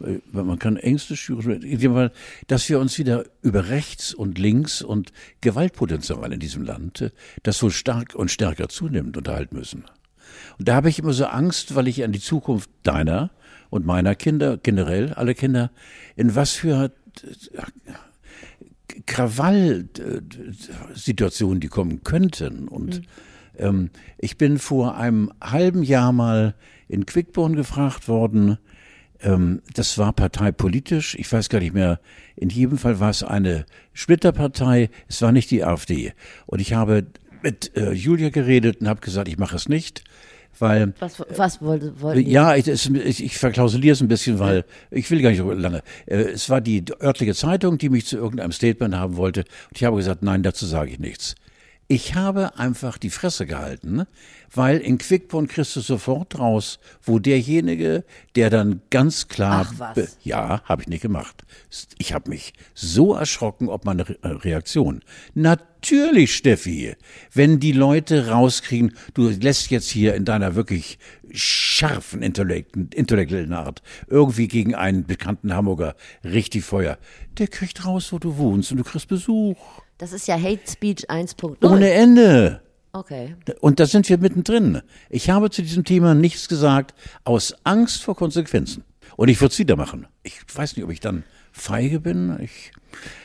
Speaker 2: Äh, Man kann Ängste schüren, dass wir uns wieder über rechts und links und Gewaltpotenzial in diesem Land, äh, das so stark und stärker zunimmt, unterhalten müssen. Und da habe ich immer so Angst, weil ich an die Zukunft deiner und meiner Kinder, generell alle Kinder, in was für Krawall-Situationen die kommen könnten. Und ähm, ich bin vor einem halben Jahr mal in Quickborn gefragt worden, ähm, das war parteipolitisch, ich weiß gar nicht mehr, in jedem Fall war es eine Splitterpartei, es war nicht die AfD. Und ich habe mit äh, Julia geredet und habe gesagt, ich mache es nicht, weil
Speaker 1: Was, was wollte, wollten die?
Speaker 2: ja, ich, ich, ich verklausuliere es ein bisschen, weil ich will gar nicht so lange. Äh, Es war die örtliche Zeitung, die mich zu irgendeinem Statement haben wollte. Und ich habe gesagt, nein, dazu sage ich nichts. Ich habe einfach die Fresse gehalten, weil in Quickborn kriegst du sofort raus, wo derjenige, der dann ganz klar,
Speaker 1: Ach, was.
Speaker 2: ja, habe ich nicht gemacht. Ich habe mich so erschrocken, ob meine Re äh, Reaktion. Natürlich, Steffi, wenn die Leute rauskriegen, du lässt jetzt hier in deiner wirklich scharfen intellektuellen Art irgendwie gegen einen bekannten Hamburger richtig Feuer. Der kriegt raus, wo du wohnst und du kriegst Besuch.
Speaker 1: Das ist ja Hate Speech 1.0.
Speaker 2: Ohne Ende.
Speaker 1: Okay.
Speaker 2: Und da sind wir mittendrin. Ich habe zu diesem Thema nichts gesagt, aus Angst vor Konsequenzen. Und ich würde es wieder machen. Ich weiß nicht, ob ich dann feige bin. Ich,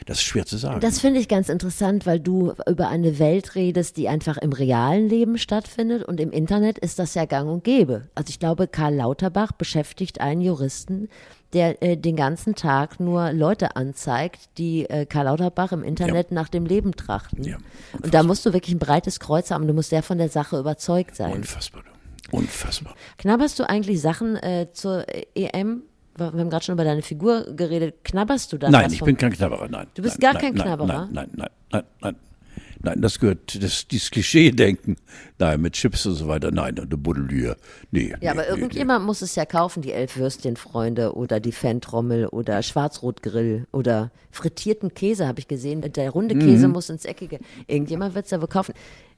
Speaker 2: das ist schwer zu sagen.
Speaker 1: Das finde ich ganz interessant, weil du über eine Welt redest, die einfach im realen Leben stattfindet und im Internet ist das ja gang und gäbe. Also ich glaube, Karl Lauterbach beschäftigt einen Juristen, der äh, den ganzen Tag nur Leute anzeigt, die äh, Karl Lauterbach im Internet nach dem Leben trachten.
Speaker 2: Ja,
Speaker 1: und da musst du wirklich ein breites Kreuz haben, du musst sehr von der Sache überzeugt sein.
Speaker 2: Unfassbar. Unfassbar.
Speaker 1: Knabberst du eigentlich Sachen äh, zur EM? Wir haben gerade schon über deine Figur geredet. Knabberst du da
Speaker 2: Nein, ich bin kein Knabberer, nein.
Speaker 1: Du bist
Speaker 2: nein,
Speaker 1: gar kein
Speaker 2: nein,
Speaker 1: Knabberer?
Speaker 2: Nein, nein, nein, nein, nein. Nein, das gehört, das, dieses Klischee-Denken, nein, mit Chips und so weiter, nein, und der Buddelier, nee.
Speaker 1: Ja, aber
Speaker 2: nee, nee,
Speaker 1: irgendjemand muss es ja kaufen, die elf Würstchenfreunde oder die Fantrommel oder Schwarzrotgrill oder frittierten Käse habe ich gesehen. Der runde Käse
Speaker 2: Mhm.
Speaker 1: muss ins Eckige. Irgendjemand wird es ja wohl kaufen.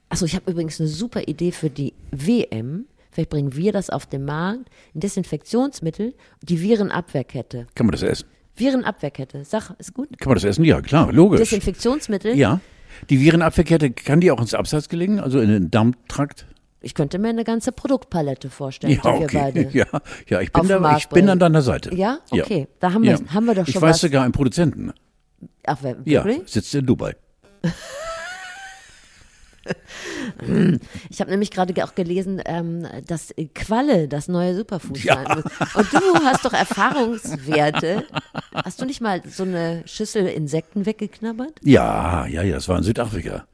Speaker 1: Achso, ich habe übrigens eine super Idee für die WM. Vielleicht bringen wir das auf den Markt. Ein Desinfektionsmittel, die Virenabwehrkette.
Speaker 2: Kann man das essen?
Speaker 1: Virenabwehrkette. Sag, ist gut.
Speaker 2: Kann man das essen? Ja, klar, logisch.
Speaker 1: Desinfektionsmittel.
Speaker 2: Ja. Die Virenabwehrkette, kann die auch ins Abseits gelingen, also in den Darmtrakt?
Speaker 1: Ich könnte mir eine ganze Produktpalette vorstellen,
Speaker 2: Ja,
Speaker 1: die wir
Speaker 2: okay.
Speaker 1: beide. [LAUGHS]
Speaker 2: Ja, ja ich, bin da, ich bin an deiner Seite.
Speaker 1: Ja? Okay. Da haben wir- haben wir doch
Speaker 2: Ich
Speaker 1: schon
Speaker 2: weiß
Speaker 1: was.
Speaker 2: sogar einen Produzenten.
Speaker 1: Ach, wer,
Speaker 2: Ja,
Speaker 1: wirklich?
Speaker 2: sitzt in Dubai. [LAUGHS] [LAUGHS]
Speaker 1: Ich habe nämlich gerade auch gelesen, ähm, dass Qualle das neue Superfood
Speaker 2: Ja.
Speaker 1: sein muss. Und du hast doch Erfahrungswerte. Hast du nicht mal so eine Schüssel Insekten weggeknabbert?
Speaker 2: Ja, ja, ja, das war in Südafrika.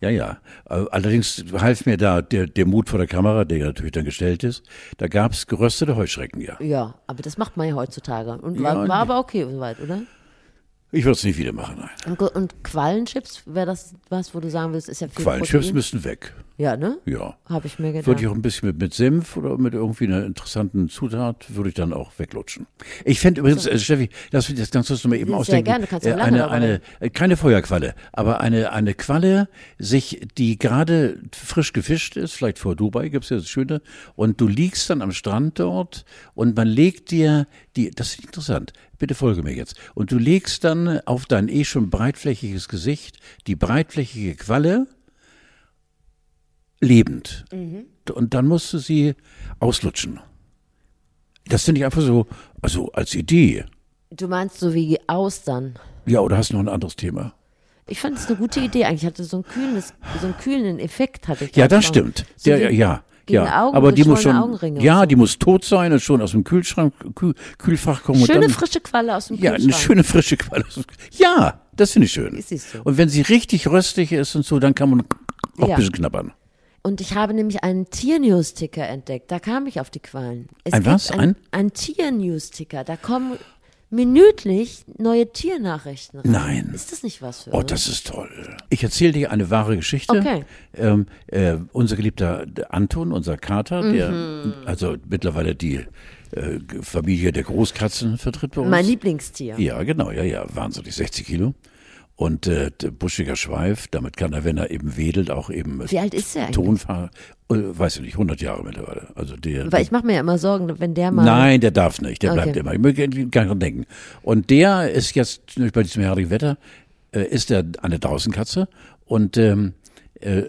Speaker 2: Ja, ja. Äh, Allerdings half mir da der, der Mut vor der Kamera, der ja natürlich dann gestellt ist. Da gab's geröstete Heuschrecken, ja.
Speaker 1: Ja, aber das macht man ja heutzutage. Und
Speaker 2: Ja,
Speaker 1: war, war
Speaker 2: nee.
Speaker 1: aber okay soweit, oder?
Speaker 2: Ich würde es nicht wieder machen, nein.
Speaker 1: Und, und Quallenchips, wäre das was, wo du sagen willst, ist ja viel
Speaker 2: Quallenchips
Speaker 1: Protein?
Speaker 2: müssen weg.
Speaker 1: Ja, ne?
Speaker 2: Ja.
Speaker 1: Habe ich mir gedacht.
Speaker 2: Würde ich auch ein bisschen mit, mit Senf oder mit irgendwie einer interessanten Zutat, würde ich dann auch weglutschen. Ich fände übrigens, äh, Steffi, lass mich das ganz kurz nochmal eben
Speaker 1: Sehr
Speaker 2: ausdenken.
Speaker 1: gerne, du kannst ja
Speaker 2: Äh, eine, eine, äh, keine Feuerqualle, aber eine, eine Qualle, sich, die gerade frisch gefischt ist, vielleicht vor Dubai gibt's ja das Schöne, und du liegst dann am Strand dort und man legt dir die, das ist interessant, bitte folge mir jetzt, und du legst dann auf dein eh schon breitflächiges Gesicht die breitflächige Qualle, lebend. Und dann musst du sie auslutschen. Das finde ich einfach so, also als Idee.
Speaker 1: Du meinst so wie Austern.
Speaker 2: Ja, oder hast du noch ein anderes Thema?
Speaker 1: Ich fand es eine gute Idee eigentlich. Hatte so, ein kühles, so einen kühlenden Effekt hatte ich.
Speaker 2: Ja,
Speaker 1: da
Speaker 2: das stimmt.
Speaker 1: So
Speaker 2: ja, ja.
Speaker 1: Gegen
Speaker 2: ja.
Speaker 1: Augen,
Speaker 2: aber die muss schon,
Speaker 1: Augenringe
Speaker 2: ja, die muss tot sein und schon aus dem Kühlschrank, Kühl, Kühlfach kommen.
Speaker 1: Schöne
Speaker 2: dann,
Speaker 1: frische Qualle aus dem
Speaker 2: Ja,
Speaker 1: Kühlschrank.
Speaker 2: eine schöne frische Qualle. Ja, das finde ich schön.
Speaker 1: Ist so.
Speaker 2: Und wenn sie richtig röstig ist und so, dann kann man auch
Speaker 1: Ja.
Speaker 2: ein bisschen knabbern.
Speaker 1: Und ich habe nämlich einen Tier-News-Ticker entdeckt. Da kam ich auf die Quallen. Es
Speaker 2: Ein was?
Speaker 1: Ein,
Speaker 2: Ein?
Speaker 1: ein Tier-News-Ticker. Da kommen minütlich neue Tiernachrichten rein.
Speaker 2: Nein.
Speaker 1: Ist das nicht was für
Speaker 2: Oh,
Speaker 1: uns?
Speaker 2: das ist toll. Ich erzähle dir eine wahre Geschichte.
Speaker 1: Okay.
Speaker 2: Ähm, äh, unser geliebter Anton, unser Kater, der
Speaker 1: Mhm.
Speaker 2: also mittlerweile die äh, Familie der Großkatzen vertritt bei uns.
Speaker 1: Mein Lieblingstier.
Speaker 2: Ja, genau, ja, ja, wahnsinnig, 60 Kilo. Und äh, der buschiger Schweif, damit kann er, wenn er eben wedelt, auch eben
Speaker 1: Wie alt ist er eigentlich?
Speaker 2: Tonfahr, äh, weiß ich nicht, 100 Jahre mittlerweile. Also der,
Speaker 1: Weil ich mache mir ja immer Sorgen, wenn der mal.
Speaker 2: Nein, der darf nicht. Der bleibt
Speaker 1: Okay.
Speaker 2: immer. Ich möchte gar nicht dran denken. Und der ist jetzt bei diesem herrlichen Wetter, äh, ist er eine Draußenkatze und ähm, äh,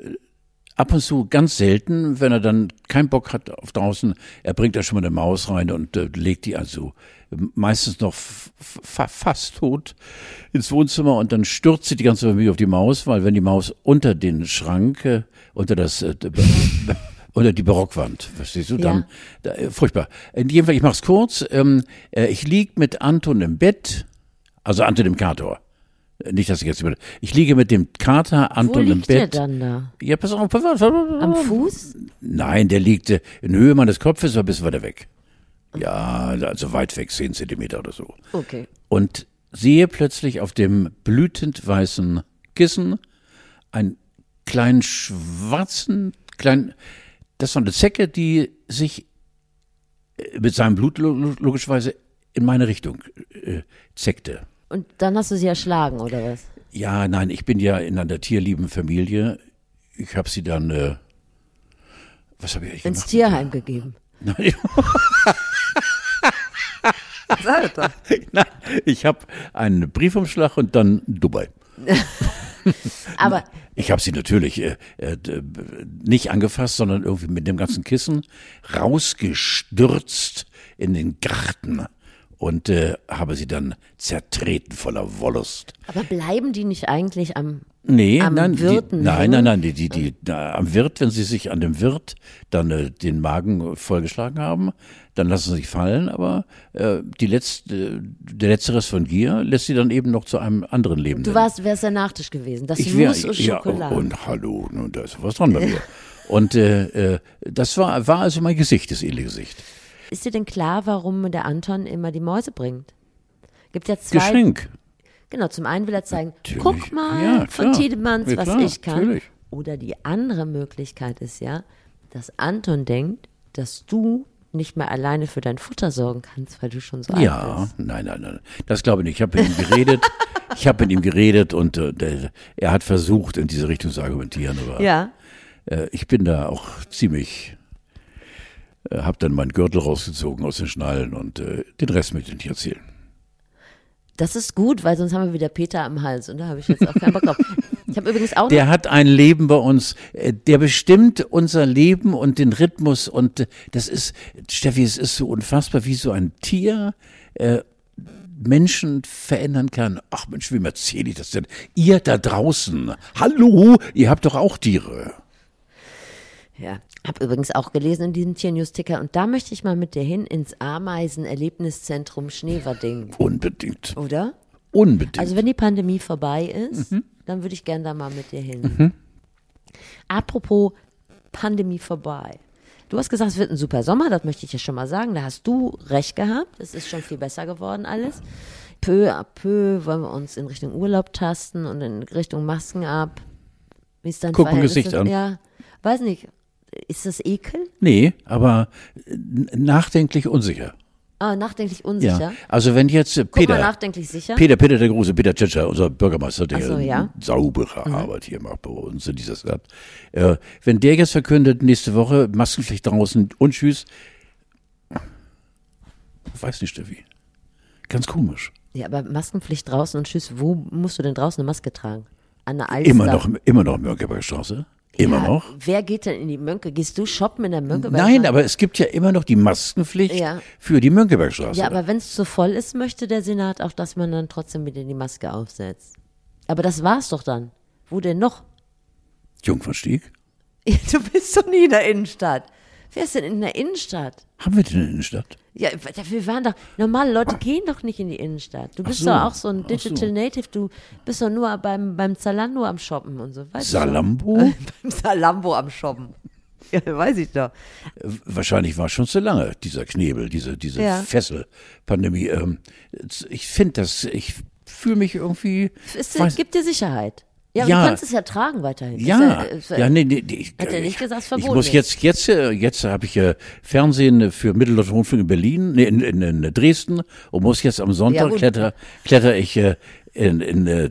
Speaker 2: ab und zu ganz selten, wenn er dann keinen Bock hat auf draußen, er bringt da schon mal eine Maus rein und äh, legt die also meistens noch fast tot ins Wohnzimmer und dann stürzt sie die ganze Familie auf die Maus, weil wenn die Maus unter den Schrank, äh, unter das äh, [LAUGHS] unter die Barockwand, verstehst du? Dann da, äh, furchtbar. In jedem Fall, ich mach's kurz. Ähm, äh, ich lieg mit Anton im Bett, also Anton im Kater. Äh, Nicht, dass ich jetzt über. Ich liege mit dem Kater Anton im
Speaker 1: liegt der
Speaker 2: Bett.
Speaker 1: dann da?
Speaker 2: Ja, pass auf.
Speaker 1: Am Fuß?
Speaker 2: Nein, der liegt äh, in Höhe meines Kopfes, aber ein bisschen weiter weg. Ja, also weit weg, zehn Zentimeter oder so.
Speaker 1: Okay.
Speaker 2: Und sehe plötzlich auf dem blütend weißen Kissen einen kleinen schwarzen, kleinen, das war eine Zecke, die sich äh, mit seinem Blut lo- lo- logischerweise in meine Richtung äh, zeckte.
Speaker 1: Und dann hast du sie erschlagen, oder was?
Speaker 2: Ja, nein, ich bin ja in einer tierlieben Familie. Ich habe sie dann, äh, was habe ich
Speaker 1: Ins
Speaker 2: gemacht?
Speaker 1: Tierheim gegeben. [LAUGHS]
Speaker 2: Nein,
Speaker 5: Sag doch. [LAUGHS]
Speaker 2: nein, ich habe einen Briefumschlag und dann Dubai. [LAUGHS]
Speaker 1: Aber
Speaker 2: Ich habe sie natürlich äh, äh, nicht angefasst, sondern irgendwie mit dem ganzen Kissen rausgestürzt in den Garten und äh, habe sie dann zertreten voller Wollust.
Speaker 1: Aber bleiben die nicht eigentlich am.
Speaker 2: Nee,
Speaker 1: Am
Speaker 2: nein,
Speaker 1: Wirten
Speaker 2: die, nein, nein, nein, die, die, die, da, am Wirt, wenn sie sich an dem Wirt dann äh, den Magen vollgeschlagen haben, dann lassen sie sich fallen, aber äh, die letzte, der letzte Rest von Gier lässt sie dann eben noch zu einem anderen Leben.
Speaker 1: Du warst, wärst der Nachtisch gewesen. Das
Speaker 2: ich wär,
Speaker 1: Mousse au
Speaker 2: ja,
Speaker 1: Chocolat.
Speaker 2: und hallo, nun, da ist was dran bei mir. Und äh, äh, das war, war also mein Gesicht, das edle Gesicht.
Speaker 1: Ist dir denn klar, warum der Anton immer die Mäuse bringt? Gibt ja zwei.
Speaker 2: Geschenk.
Speaker 1: Genau, zum einen will er zeigen,
Speaker 2: Natürlich.
Speaker 1: guck mal
Speaker 2: Ja,
Speaker 1: von. Tiedemanns,
Speaker 2: Ja,
Speaker 1: was
Speaker 2: klar,
Speaker 1: ich kann.
Speaker 2: natürlich.
Speaker 1: Oder die andere Möglichkeit ist ja, dass Anton denkt, dass du nicht mehr alleine für dein Futter sorgen kannst, weil du schon so alt
Speaker 2: Ja,
Speaker 1: bist.
Speaker 2: nein, nein, nein. Das glaube ich nicht. Ich habe mit ihm geredet. [LAUGHS] ich habe mit ihm geredet und äh, der, er hat versucht, in diese Richtung zu argumentieren. Aber
Speaker 1: Ja.
Speaker 2: äh, ich bin da auch ziemlich, äh, habe dann meinen Gürtel rausgezogen aus den Schnallen und äh, den Rest möchte ich nicht erzählen.
Speaker 1: Das ist gut, weil sonst haben wir wieder Peter am Hals und da habe ich jetzt auch keinen Bock drauf. [LAUGHS] Ich habe übrigens auch
Speaker 2: Der hat ein Leben bei uns, äh, der bestimmt unser Leben und den Rhythmus und äh, das ist, Steffi, es ist so unfassbar, wie so ein Tier äh, Menschen verändern kann. Ach Mensch, wem erzähle ich das denn? Ihr da draußen, hallo, ihr habt doch auch Tiere.
Speaker 1: Ja, habe übrigens auch gelesen in diesem Tiernews-Ticker und da möchte ich mal mit dir hin ins Ameisen-Erlebniszentrum Schneverding,
Speaker 2: Unbedingt,
Speaker 1: oder?
Speaker 2: unbedingt.
Speaker 1: Also wenn die Pandemie vorbei ist,
Speaker 2: Mhm.
Speaker 1: dann würde ich gern da mal mit dir hin. Apropos Pandemie vorbei. Du hast gesagt, es wird ein super Sommer, das möchte ich dir schon mal sagen. Da hast du recht gehabt. Es ist schon viel besser geworden alles. Peu à peu wollen wir uns in Richtung Urlaub tasten und in Richtung Masken ab. Wie ist dein
Speaker 2: Guck
Speaker 1: Verhältnis
Speaker 2: Gesicht an.
Speaker 1: Ja, weiß nicht. Ist das Ekel?
Speaker 2: Nee, aber äh, nachdenklich unsicher.
Speaker 1: Ah, nachdenklich unsicher.
Speaker 2: Ja. Also wenn jetzt äh,
Speaker 1: Guck mal,
Speaker 2: Peter,
Speaker 1: nachdenklich sicher.
Speaker 2: Peter, Peter der große, Peter Tschetscher, unser Bürgermeister, der
Speaker 1: so, ja. Mhm.
Speaker 2: saubere Arbeit hier macht bei uns in dieser Stadt. Äh, wenn der jetzt verkündet, nächste Woche Maskenpflicht draußen und tschüss, weiß nicht, Steffi. Ganz komisch.
Speaker 1: Ja, aber Maskenpflicht draußen und tschüss, wo musst du denn draußen eine Maske tragen? An der Alster.
Speaker 2: Immer noch, immer noch Mönckebergstraße. Immer
Speaker 1: Ja,
Speaker 2: noch.
Speaker 1: Wer geht denn in die Mönke? Gehst du shoppen in der Mönke?
Speaker 2: Nein, aber es gibt ja immer noch die Maskenpflicht
Speaker 1: Ja.
Speaker 2: für die Mönckebergstraße.
Speaker 1: Ja, aber wenn es zu voll ist, möchte der Senat auch, dass man dann trotzdem wieder die Maske aufsetzt. Aber das war's doch dann. Wo denn noch?
Speaker 2: Jungfernstieg?
Speaker 1: Ja, [LAUGHS] du bist doch nie in der Innenstadt. Wer ist denn in der Innenstadt?
Speaker 2: Haben wir denn in der Innenstadt?
Speaker 1: Ja, wir waren doch, normale Leute gehen doch nicht in die Innenstadt. Du bist
Speaker 2: so.
Speaker 1: doch auch so ein Digital
Speaker 2: so.
Speaker 1: Native, du bist doch nur beim, beim Zalando am Shoppen und so. Weißt
Speaker 2: Salambo?
Speaker 1: Doch. [LAUGHS] beim Salambo am Shoppen. [LAUGHS] Ja, weiß ich doch.
Speaker 2: Wahrscheinlich war es schon zu lange, dieser Knebel, diese, diese
Speaker 1: Ja.
Speaker 2: Fesselpandemie. Ähm, ich finde das, ich fühle mich irgendwie.
Speaker 1: Es
Speaker 2: weiß-
Speaker 1: gibt dir Sicherheit. Ja, und
Speaker 2: Ja.
Speaker 1: du kannst es ja tragen weiterhin.
Speaker 2: Ja,
Speaker 1: Ist
Speaker 2: ja, nee, nee, nee, ich,
Speaker 1: Hat er nicht
Speaker 2: ich-
Speaker 1: gesagt, es
Speaker 2: Ich
Speaker 1: verboten
Speaker 2: muss
Speaker 1: ist.
Speaker 2: jetzt, jetzt, äh, jetzt habe ich äh, Fernsehen für Mitteldeutschen Rundfunk in Berlin, nee, in, in, in Dresden und muss jetzt am
Speaker 1: Ja,
Speaker 2: Sonntag
Speaker 1: gut.
Speaker 2: kletter, kletter ich äh, in, in, äh,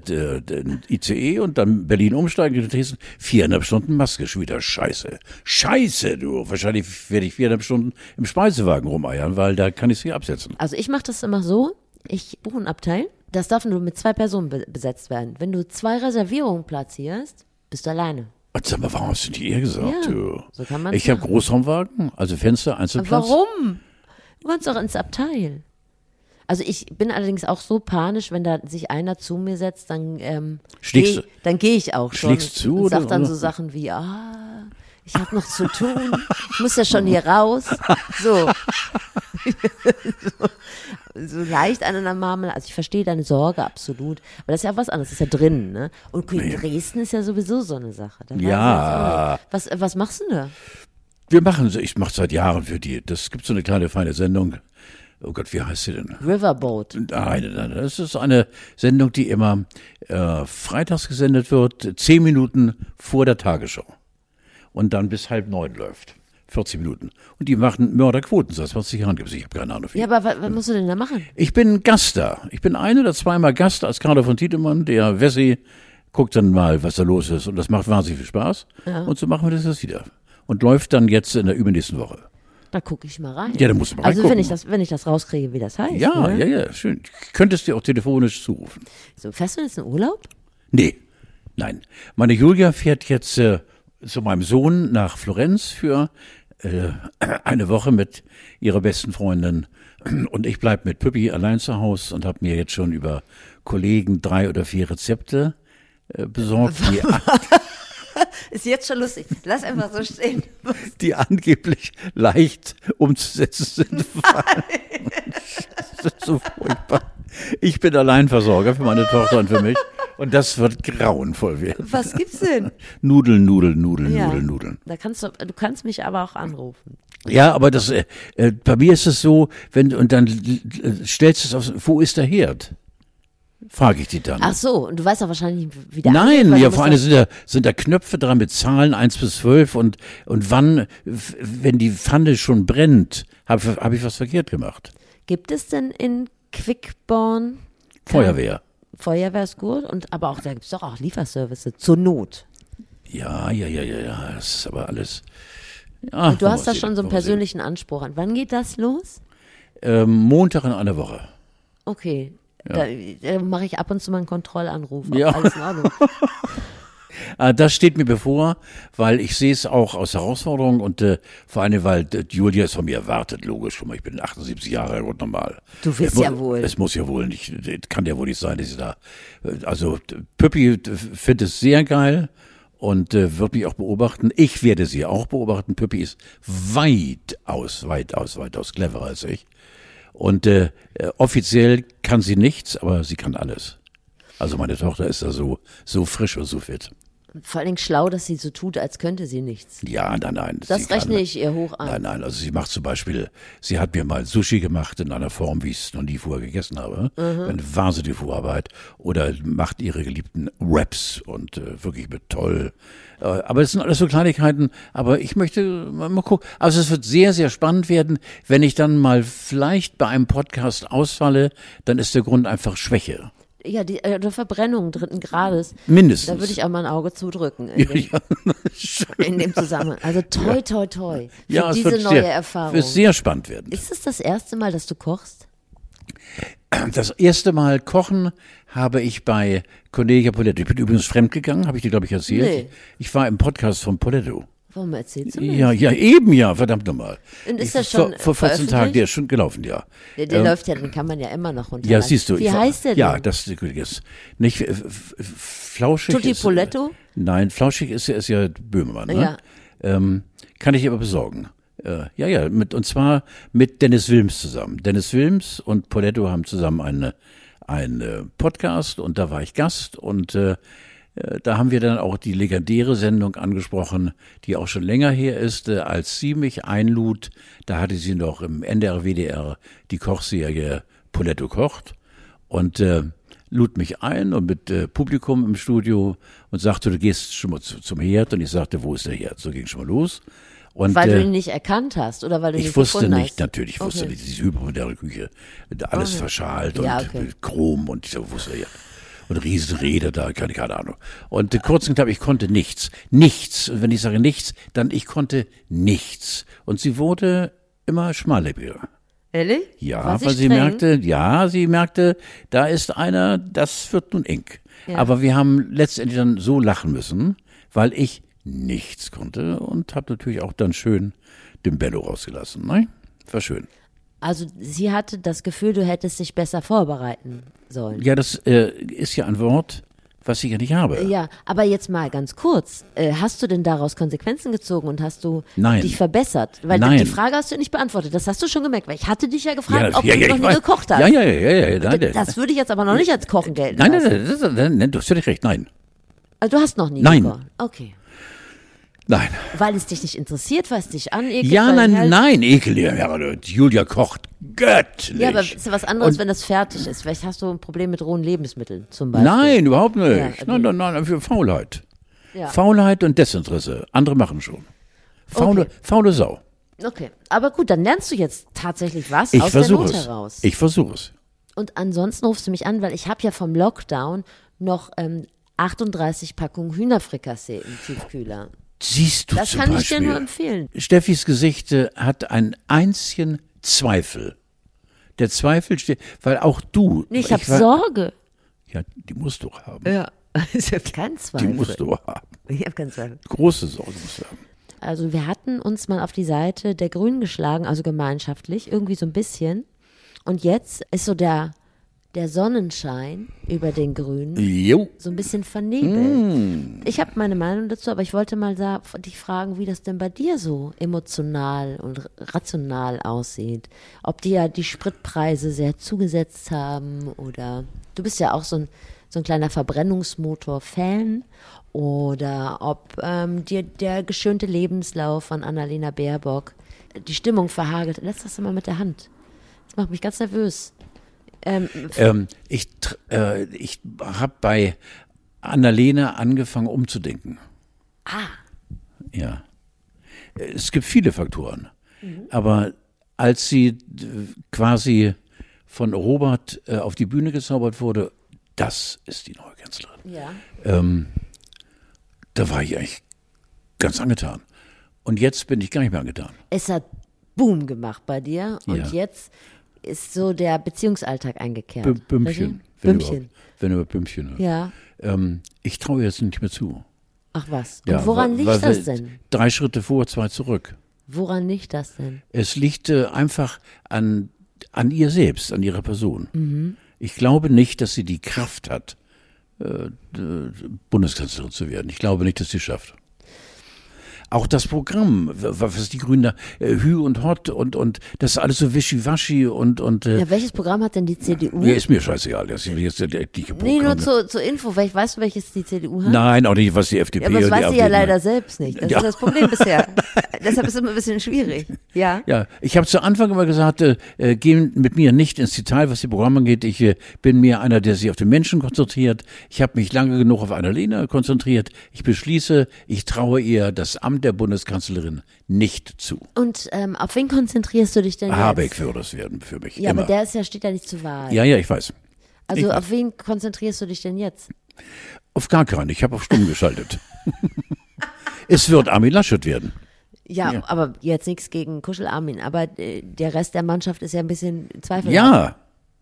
Speaker 2: in ICE und dann Berlin umsteigen in Dresden. Viereinhalb Stunden Maske, schon wieder Scheiße. Scheiße, du. Wahrscheinlich werde ich viereinhalb Stunden im Speisewagen rumeiern, weil da kann ich sie absetzen.
Speaker 1: Also ich mache das immer so, ich buche ein Abteil, das darf nur mit zwei Personen be besetzt werden. Wenn du zwei Reservierungen platzierst, bist du alleine.
Speaker 2: Und sag mal, warum hast du nicht eher gesagt?
Speaker 1: Ja,
Speaker 2: du?
Speaker 1: so kann man's
Speaker 2: ich habe. Großraumwagen, also Fenster, Einzelplatz.
Speaker 1: Warum? Du kannst doch ins Abteil. Also ich bin allerdings auch so panisch, wenn da sich einer zu mir setzt, dann ähm,
Speaker 2: Schlägst
Speaker 1: geh,
Speaker 2: du-
Speaker 1: dann gehe ich auch schon
Speaker 2: schlägst zu
Speaker 1: und sag dann
Speaker 2: oder?
Speaker 1: so Sachen wie, ah, ich habe noch zu tun, ich muss ja schon hier raus. So. [LAUGHS] [LAUGHS] [LAUGHS] so, so leicht an einer Marmelade. Also ich verstehe deine Sorge absolut, aber das ist ja auch was anderes, das ist ja drin, ne? Und in Dresden ist ja sowieso so eine Sache. Da
Speaker 2: Ja.
Speaker 1: Was, was machst du denn da?
Speaker 2: Wir machen, ich mache seit Jahren für die. Das gibt so eine kleine feine Sendung. Oh Gott, wie heißt sie denn?
Speaker 1: Riverboat.
Speaker 2: Nein, nein, nein. Das ist eine Sendung, die immer äh, freitags gesendet wird, zehn Minuten vor der Tagesschau. Und dann bis halb neun läuft. 40 Minuten. Und die machen Mörderquoten, seit 20 Jahren gibt es. Ich habe keine Ahnung. Wie.
Speaker 1: Ja, aber was, was musst du denn da machen?
Speaker 2: Ich bin Gast da. Ich bin ein oder zweimal Gast als Carlo von Tiedemann. Der Wessi guckt dann mal, was da los ist. Und das macht wahnsinnig viel Spaß. Und so machen wir das jetzt wieder. Und läuft dann jetzt in der übernächsten Woche.
Speaker 1: Da gucke ich mal rein.
Speaker 2: Ja, da musst du mal
Speaker 1: Also wenn ich das, wenn ich das rauskriege, wie das heißt.
Speaker 2: Ja,
Speaker 1: ne?
Speaker 2: ja, ja, schön. Könntest du auch telefonisch zurufen.
Speaker 1: So, fährst du jetzt in Urlaub?
Speaker 2: Nee, nein. Meine Julia fährt jetzt äh, zu meinem Sohn nach Florenz für [CLEARS THROAT] eine Woche mit ihrer besten Freundin. [CLEARS THROAT] Und ich bleib mit Püppi allein zu Hause und habe mir jetzt schon über Kollegen drei oder vier Rezepte äh, besorgt, die, [LAUGHS]
Speaker 1: Ist jetzt schon lustig. Lass einfach so stehen. [LAUGHS]
Speaker 2: die angeblich leicht umzusetzen sind. [LAUGHS] das ist so furchtbar. Ich bin Alleinversorger für meine Tochter und für mich. Und das wird grauenvoll werden.
Speaker 1: Was gibt's denn? [LAUGHS]
Speaker 2: Nudeln, Nudeln, Nudeln, Nudeln, Nudeln.
Speaker 1: Da kannst du, du kannst mich aber auch anrufen.
Speaker 2: Ja, aber das, äh, äh, bei mir ist es so, wenn, und dann äh, stellst du es auf, wo ist der Herd? Frage ich die dann.
Speaker 1: Ach so, und du weißt doch wahrscheinlich, wie der
Speaker 2: Nein,
Speaker 1: angeht,
Speaker 2: ja, vor allem sind da, sind da Knöpfe dran mit Zahlen eins bis zwölf und, und wann, wenn die Pfanne schon brennt, habe hab ich was verkehrt gemacht.
Speaker 1: Gibt es denn in Quickborn
Speaker 2: Feuerwehr.
Speaker 1: Feuerwehr ist gut und aber auch da gibt's doch auch Lieferservice zur Not.
Speaker 2: Ja, ja, ja, ja, ja, das ist aber alles. Ja,
Speaker 1: Und du hast da schon so einen
Speaker 2: wir sehen.
Speaker 1: persönlichen Anspruch an. Wann geht das los?
Speaker 2: Ähm, Montag in einer Woche.
Speaker 1: Okay. Da, da mache ich ab und zu mal einen Kontrollanruf.
Speaker 2: Ja.
Speaker 1: Alles in Ordnung. [LAUGHS]
Speaker 2: Äh, Das steht mir bevor, weil ich sehe es auch aus Herausforderung und äh, vor allem, weil äh, Julia es von mir erwartet, logisch. Guck mal, ich bin 78 Jahre alt und normal.
Speaker 1: Du
Speaker 2: mu-
Speaker 1: ja wohl.
Speaker 2: Es muss ja wohl nicht, kann ja wohl nicht sein, dass ich da, äh, also Püppi findet es sehr geil und äh, wird mich auch beobachten. Ich werde sie auch beobachten. Püppi ist weitaus, weitaus, weitaus cleverer als ich. Und äh, äh, offiziell kann sie nichts, aber sie kann alles. Also meine Tochter ist da so, so frisch und so fit.
Speaker 1: Vor allen Dingen schlau, dass sie so tut, als könnte sie nichts.
Speaker 2: Ja, nein, nein.
Speaker 1: Das rechne
Speaker 2: kann-
Speaker 1: ich ihr hoch an.
Speaker 2: Nein, nein, also sie macht zum Beispiel, sie hat mir mal Sushi gemacht in einer Form, wie ich es noch nie vorher gegessen habe.
Speaker 1: Mhm.
Speaker 2: Eine wahnsinnige Vorarbeit. Oder macht ihre geliebten Raps und äh, wirklich mit toll. Äh, aber es sind alles so Kleinigkeiten. Aber ich möchte mal, mal gucken. Also es wird sehr, sehr spannend werden. Wenn ich dann mal vielleicht bei einem Podcast ausfalle, dann ist der Grund einfach Schwäche.
Speaker 1: Ja, die äh, Verbrennung dritten Grades.
Speaker 2: Mindestens.
Speaker 1: Da würde ich auch mal ein Auge zudrücken in dem, [LAUGHS] in dem Zusammenhang. Also toi, toi, toi. Für
Speaker 2: Ja, es
Speaker 1: diese neue
Speaker 2: sehr,
Speaker 1: Erfahrung.
Speaker 2: wird sehr spannend werden.
Speaker 1: Ist es das erste Mal, dass du kochst?
Speaker 2: Das erste Mal kochen habe ich bei Cornelia Poletto. Ich bin übrigens fremdgegangen, habe ich dir, glaube ich, erzählt.
Speaker 1: Nee.
Speaker 2: Ich war im Podcast von Poletto.
Speaker 1: Warum erzählst du mir?
Speaker 2: Ja, ja, eben ja, verdammt nochmal.
Speaker 1: Und ist das schon
Speaker 2: vor, vor 14
Speaker 1: veröffentlicht?
Speaker 2: Tagen, der ist schon gelaufen, ja.
Speaker 1: Der, der
Speaker 2: Ähm,
Speaker 1: läuft ja, den kann man ja immer noch runter.
Speaker 2: Ja, siehst du.
Speaker 1: Wie
Speaker 2: ich
Speaker 1: heißt der denn?
Speaker 2: Ja, das ist nicht äh, flauschig.
Speaker 1: Tutti
Speaker 2: ist, äh,
Speaker 1: Poletto?
Speaker 2: Nein, flauschig ist, ja- ist ja Böhmermann. Ne?
Speaker 1: Ja.
Speaker 2: Ähm, kann ich aber besorgen. Äh, ja, ja, mit, und zwar mit Dennis Wilms zusammen. Dennis Wilms und Poletto haben zusammen eine, einen Podcast und da war ich Gast und äh, äh, da haben wir dann auch die legendäre Sendung angesprochen, die auch schon länger her ist, äh, als sie mich einlud. Da hatte sie noch im NDR, WDR die Kochserie Poletto kocht und äh, lud mich ein und mit äh, Publikum im Studio und sagte, du gehst schon mal zu, zum Herd und ich sagte, wo ist der Herd? So ging schon mal los. Und,
Speaker 1: Weil
Speaker 2: äh,
Speaker 1: du ihn nicht erkannt hast oder weil du
Speaker 2: ich
Speaker 1: nicht
Speaker 2: wusste
Speaker 1: gefunden
Speaker 2: nicht,
Speaker 1: hast?
Speaker 2: natürlich, ich wusste
Speaker 1: Okay.
Speaker 2: nicht, diese hypermoderne Küche, alles verschalt und
Speaker 1: Ja, okay.
Speaker 2: mit Chrom und ich wusste ja. Und Riesenräder da, keine, keine Ahnung. Und kurz und knapp, ich konnte nichts. Nichts. Und wenn ich sage nichts, dann ich konnte nichts. Und sie wurde immer schmallebiger.
Speaker 1: Ehrlich?
Speaker 2: Ja,
Speaker 1: War sie
Speaker 2: weil sie merkte, ja, sie merkte, da ist einer, das wird nun eng.
Speaker 1: Ja.
Speaker 2: Aber wir haben letztendlich dann so lachen müssen, weil ich nichts konnte und habe natürlich auch dann schön den Bello rausgelassen. Ne? War schön.
Speaker 1: Also sie hatte das Gefühl, du hättest dich besser vorbereiten sollen.
Speaker 2: Ja, das äh, ist ja ein Wort, was ich ja nicht habe.
Speaker 1: Ja, aber jetzt mal ganz kurz. Äh, hast du denn daraus Konsequenzen gezogen und hast du
Speaker 2: Nein.
Speaker 1: dich verbessert? Weil
Speaker 2: Nein.
Speaker 1: die Frage hast du nicht beantwortet. Das hast du schon gemerkt, weil ich hatte dich ja gefragt,
Speaker 2: ja,
Speaker 1: ob
Speaker 2: ja,
Speaker 1: du
Speaker 2: ja,
Speaker 1: noch nie
Speaker 2: weiß.
Speaker 1: gekocht hast.
Speaker 2: Ja, ja, ja, ja, ja nein,
Speaker 1: das, das würde ich jetzt aber noch nicht als Kochen gelten
Speaker 2: nein, nein, nein, nein, nein, du hast völlig recht, nein.
Speaker 1: Also du hast noch nie
Speaker 2: Nein.
Speaker 1: gekocht. Okay.
Speaker 2: Nein.
Speaker 1: Weil es dich nicht interessiert, weil es dich anekelt.
Speaker 2: Ja, nein,
Speaker 1: halt-
Speaker 2: nein, ekel, ja, Julia kocht göttlich.
Speaker 1: Ja, aber ist ja was anderes,
Speaker 2: Und-
Speaker 1: wenn das fertig ist. Vielleicht hast du ein Problem mit rohen Lebensmitteln zum Beispiel.
Speaker 2: Nein, überhaupt nicht.
Speaker 1: Ja, okay.
Speaker 2: Nein, nein, nein, für Faulheit.
Speaker 1: Ja.
Speaker 2: Faulheit und Desinteresse. Andere machen schon. Faule,
Speaker 1: Okay.
Speaker 2: faule Sau.
Speaker 1: Okay, aber gut, dann lernst du jetzt tatsächlich was
Speaker 2: Ich
Speaker 1: aus der Not
Speaker 2: es.
Speaker 1: heraus.
Speaker 2: Ich versuche es.
Speaker 1: Und ansonsten rufst du mich an, weil ich habe ja vom Lockdown noch ähm, 38 Packungen Hühnerfrikassee im Tiefkühler.
Speaker 2: Siehst du
Speaker 1: Das
Speaker 2: zum
Speaker 1: kann ich
Speaker 2: Beispiel.
Speaker 1: dir nur empfehlen.
Speaker 2: Steffis Gesicht hat ein einzigen Zweifel. Der Zweifel steht, weil auch du.
Speaker 1: Nee, ich habe Sorge.
Speaker 2: Ja, die musst du haben.
Speaker 1: Ja, [LAUGHS] ich habe keinen
Speaker 2: Die
Speaker 1: Zweifel.
Speaker 2: musst du haben.
Speaker 1: Ich habe keinen Zweifel.
Speaker 2: Große Sorge musst du haben.
Speaker 1: Also wir hatten uns mal auf die Seite der Grünen geschlagen, also gemeinschaftlich, irgendwie so ein bisschen. Und jetzt ist so der, der Sonnenschein über den Grünen
Speaker 2: Jo.
Speaker 1: so ein bisschen vernebelt. Ich habe meine Meinung dazu, aber ich wollte mal sa- dich fragen, wie das denn bei dir so emotional und rational aussieht. Ob dir ja die Spritpreise sehr zugesetzt haben oder du bist ja auch so ein, so ein kleiner Verbrennungsmotor-Fan oder ob ähm, dir der geschönte Lebenslauf von Annalena Baerbock die Stimmung verhagelt. Lass das mal mit der Hand. Das macht mich ganz nervös. Ähm,
Speaker 2: Ähm, ich äh, ich habe bei Annalena angefangen umzudenken.
Speaker 1: ah,
Speaker 2: Ja. Es gibt viele Faktoren.
Speaker 1: Mhm.
Speaker 2: Aber als sie quasi von Robert äh, auf die Bühne gezaubert wurde, das ist die neue Kanzlerin.
Speaker 1: ja.
Speaker 2: Ähm, da war ich eigentlich ganz angetan. Und jetzt bin ich gar nicht mehr angetan.
Speaker 1: es hat Boom gemacht bei dir und
Speaker 2: Ja.
Speaker 1: jetzt ist so der Beziehungsalltag eingekehrt.
Speaker 2: B Bümmchen.
Speaker 1: Richtig?
Speaker 2: Wenn
Speaker 1: Bümmchen.
Speaker 2: Überhaupt, wenn über Bümmchen. ne?
Speaker 1: Ja.
Speaker 2: Ähm, ich traue jetzt nicht mehr zu.
Speaker 1: Ach was.
Speaker 2: Ja,
Speaker 1: und woran
Speaker 2: weil-
Speaker 1: liegt das denn?
Speaker 2: Drei Schritte vor, zwei zurück.
Speaker 1: Woran liegt das denn?
Speaker 2: Es liegt äh, einfach an, an ihr selbst, an ihrer Person.
Speaker 1: Mhm.
Speaker 2: Ich glaube nicht, dass sie die Kraft hat, äh, Bundeskanzlerin zu werden. Ich glaube nicht, dass sie es schafft. Auch das Programm, was die Grünen da, äh, Hü und Hot und, und das ist alles so wischiwaschi und, und äh,
Speaker 1: Ja, welches Programm hat denn die CDU?
Speaker 2: ja, ist mir scheißegal, das ist jetzt der etliche
Speaker 1: nee, nur zur, zur Info. Wel- Weißt du, welches die CDU hat?
Speaker 2: Nein, auch nicht, was die FDP
Speaker 1: Ja, aber das
Speaker 2: die
Speaker 1: weiß sie ja leider
Speaker 2: macht.
Speaker 1: selbst nicht. Das
Speaker 2: Ja.
Speaker 1: ist das Problem bisher. [LAUGHS] Deshalb ist es immer ein bisschen schwierig. Ja.
Speaker 2: Ja, ich habe zu Anfang immer gesagt, äh, äh, gehen mit mir nicht ins Detail, was die Programme angeht. Ich äh, bin mir einer, der sich auf den Menschen konzentriert. Ich habe mich lange genug auf Annalena konzentriert. Ich beschließe, ich traue ihr das Amt der Bundeskanzlerin nicht zu.
Speaker 1: Und ähm, auf wen konzentrierst du dich denn
Speaker 2: Habeck
Speaker 1: jetzt?
Speaker 2: würde es werden für mich.
Speaker 1: Ja,
Speaker 2: immer.
Speaker 1: aber der ist ja, steht ja nicht zur Wahl.
Speaker 2: ja, ja, ich weiß.
Speaker 1: also
Speaker 2: ich-
Speaker 1: auf wen konzentrierst du dich denn jetzt?
Speaker 2: Auf gar keinen. Ich habe auf stumm geschaltet. [LAUGHS] es wird Armin Laschet werden.
Speaker 1: Ja,
Speaker 2: Ja.
Speaker 1: aber jetzt nichts gegen Kuschelarmin. Aber äh, der Rest der Mannschaft ist ja ein bisschen zweifelhaft.
Speaker 2: Ja,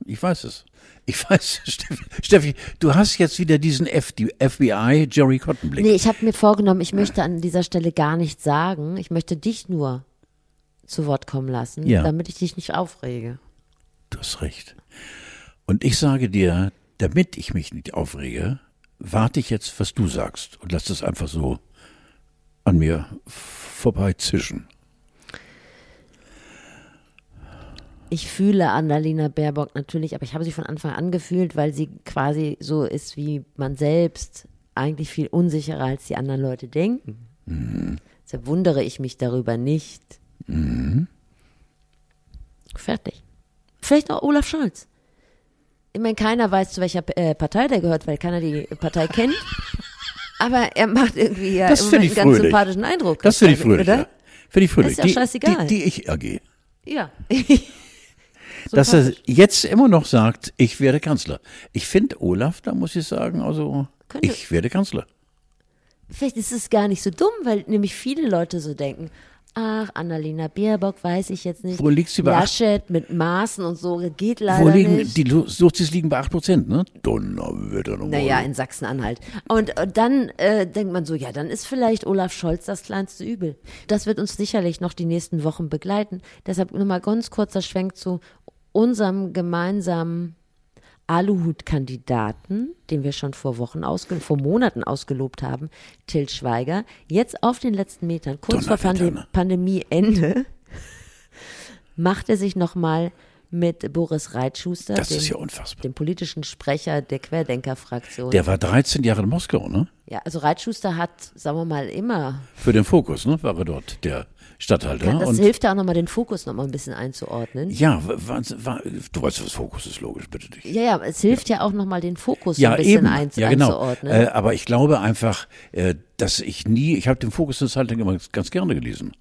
Speaker 2: ich weiß es. Ich weiß, [LAUGHS] Steffi, Steffi, du hast jetzt wieder diesen FBI Jerry Cotton Blick.
Speaker 1: Nee, ich habe mir vorgenommen, ich möchte an dieser Stelle gar nichts sagen. Ich möchte dich nur zu Wort kommen lassen,
Speaker 2: Ja.
Speaker 1: damit ich dich nicht aufrege.
Speaker 2: Du hast recht. Und ich sage dir, damit ich mich nicht aufrege, warte ich jetzt, was du sagst und lass das einfach so an mir vorbei
Speaker 1: Ich fühle Annalena Baerbock natürlich, aber ich habe sie von Anfang an gefühlt, weil sie quasi so ist wie man selbst, eigentlich viel unsicherer als die anderen Leute denken. Deshalb wundere ich mich darüber nicht. Fertig. Vielleicht auch Olaf Scholz. Ich meine, keiner weiß, zu welcher äh, Partei der gehört, weil keiner die Partei kennt. Aber er macht irgendwie ja
Speaker 2: Das
Speaker 1: einen ganz
Speaker 2: fröhlich.
Speaker 1: sympathischen Eindruck.
Speaker 2: Das finde ich fröhlich.
Speaker 1: Oder?
Speaker 2: Ja. Finde ich fröhlich.
Speaker 1: ist ja scheißegal.
Speaker 2: Die, die, die ich AG.
Speaker 1: Ja. [LAUGHS]
Speaker 2: Dass er jetzt immer noch sagt, ich werde Kanzler. Ich finde Olaf, da muss ich sagen, also
Speaker 1: Könnte-
Speaker 2: ich werde Kanzler.
Speaker 1: Vielleicht ist es gar nicht so dumm, weil nämlich viele Leute so denken, ach, Annalena Baerbock weiß ich jetzt nicht.
Speaker 2: Wo liegt sie bei acht-
Speaker 1: Laschet mit Maßen und so, geht leider
Speaker 2: Wo liegen,
Speaker 1: nicht.
Speaker 2: die Suchtis liegen bei 8 Prozent, ne? Donnerwetter nochmal.
Speaker 1: naja, in Sachsen-Anhalt. Und, und dann äh, denkt man so, ja, dann ist vielleicht Olaf Scholz das kleinste Übel. Das wird uns sicherlich noch die nächsten Wochen begleiten. Deshalb nochmal ganz kurzer Schwenk zu unserem gemeinsamen Aluhut-Kandidaten, den wir schon vor Wochen, vor Monaten ausgelobt haben, Till Schweiger, jetzt auf den letzten Metern, kurz vor
Speaker 2: Donnerwetter,
Speaker 1: Pande
Speaker 2: ne?
Speaker 1: Pandemieende, [LAUGHS] macht er sich nochmal mit Boris Reitschuster,
Speaker 2: Das
Speaker 1: dem,
Speaker 2: ja
Speaker 1: dem politischen Sprecher der Querdenker-Fraktion.
Speaker 2: Der war 13 Jahre in Moskau, ne?
Speaker 1: Ja, also Reitschuster hat, sagen wir mal, immer.
Speaker 2: Für den Fokus, ne? War er dort, der Stadthalter.
Speaker 1: Das
Speaker 2: und
Speaker 1: hilft ja auch nochmal, den Fokus nochmal ein bisschen einzuordnen.
Speaker 2: ja, war, war, du weißt, was Fokus ist, logisch, bitte dich.
Speaker 1: Ja, ja, es hilft ja auch nochmal, den Fokus
Speaker 2: Ja,
Speaker 1: ein bisschen
Speaker 2: eben. ja, genau.
Speaker 1: einzuordnen.
Speaker 2: Äh, aber ich glaube einfach, äh, dass ich nie, ich habe den Fokus Zeit lang immer ganz gerne gelesen.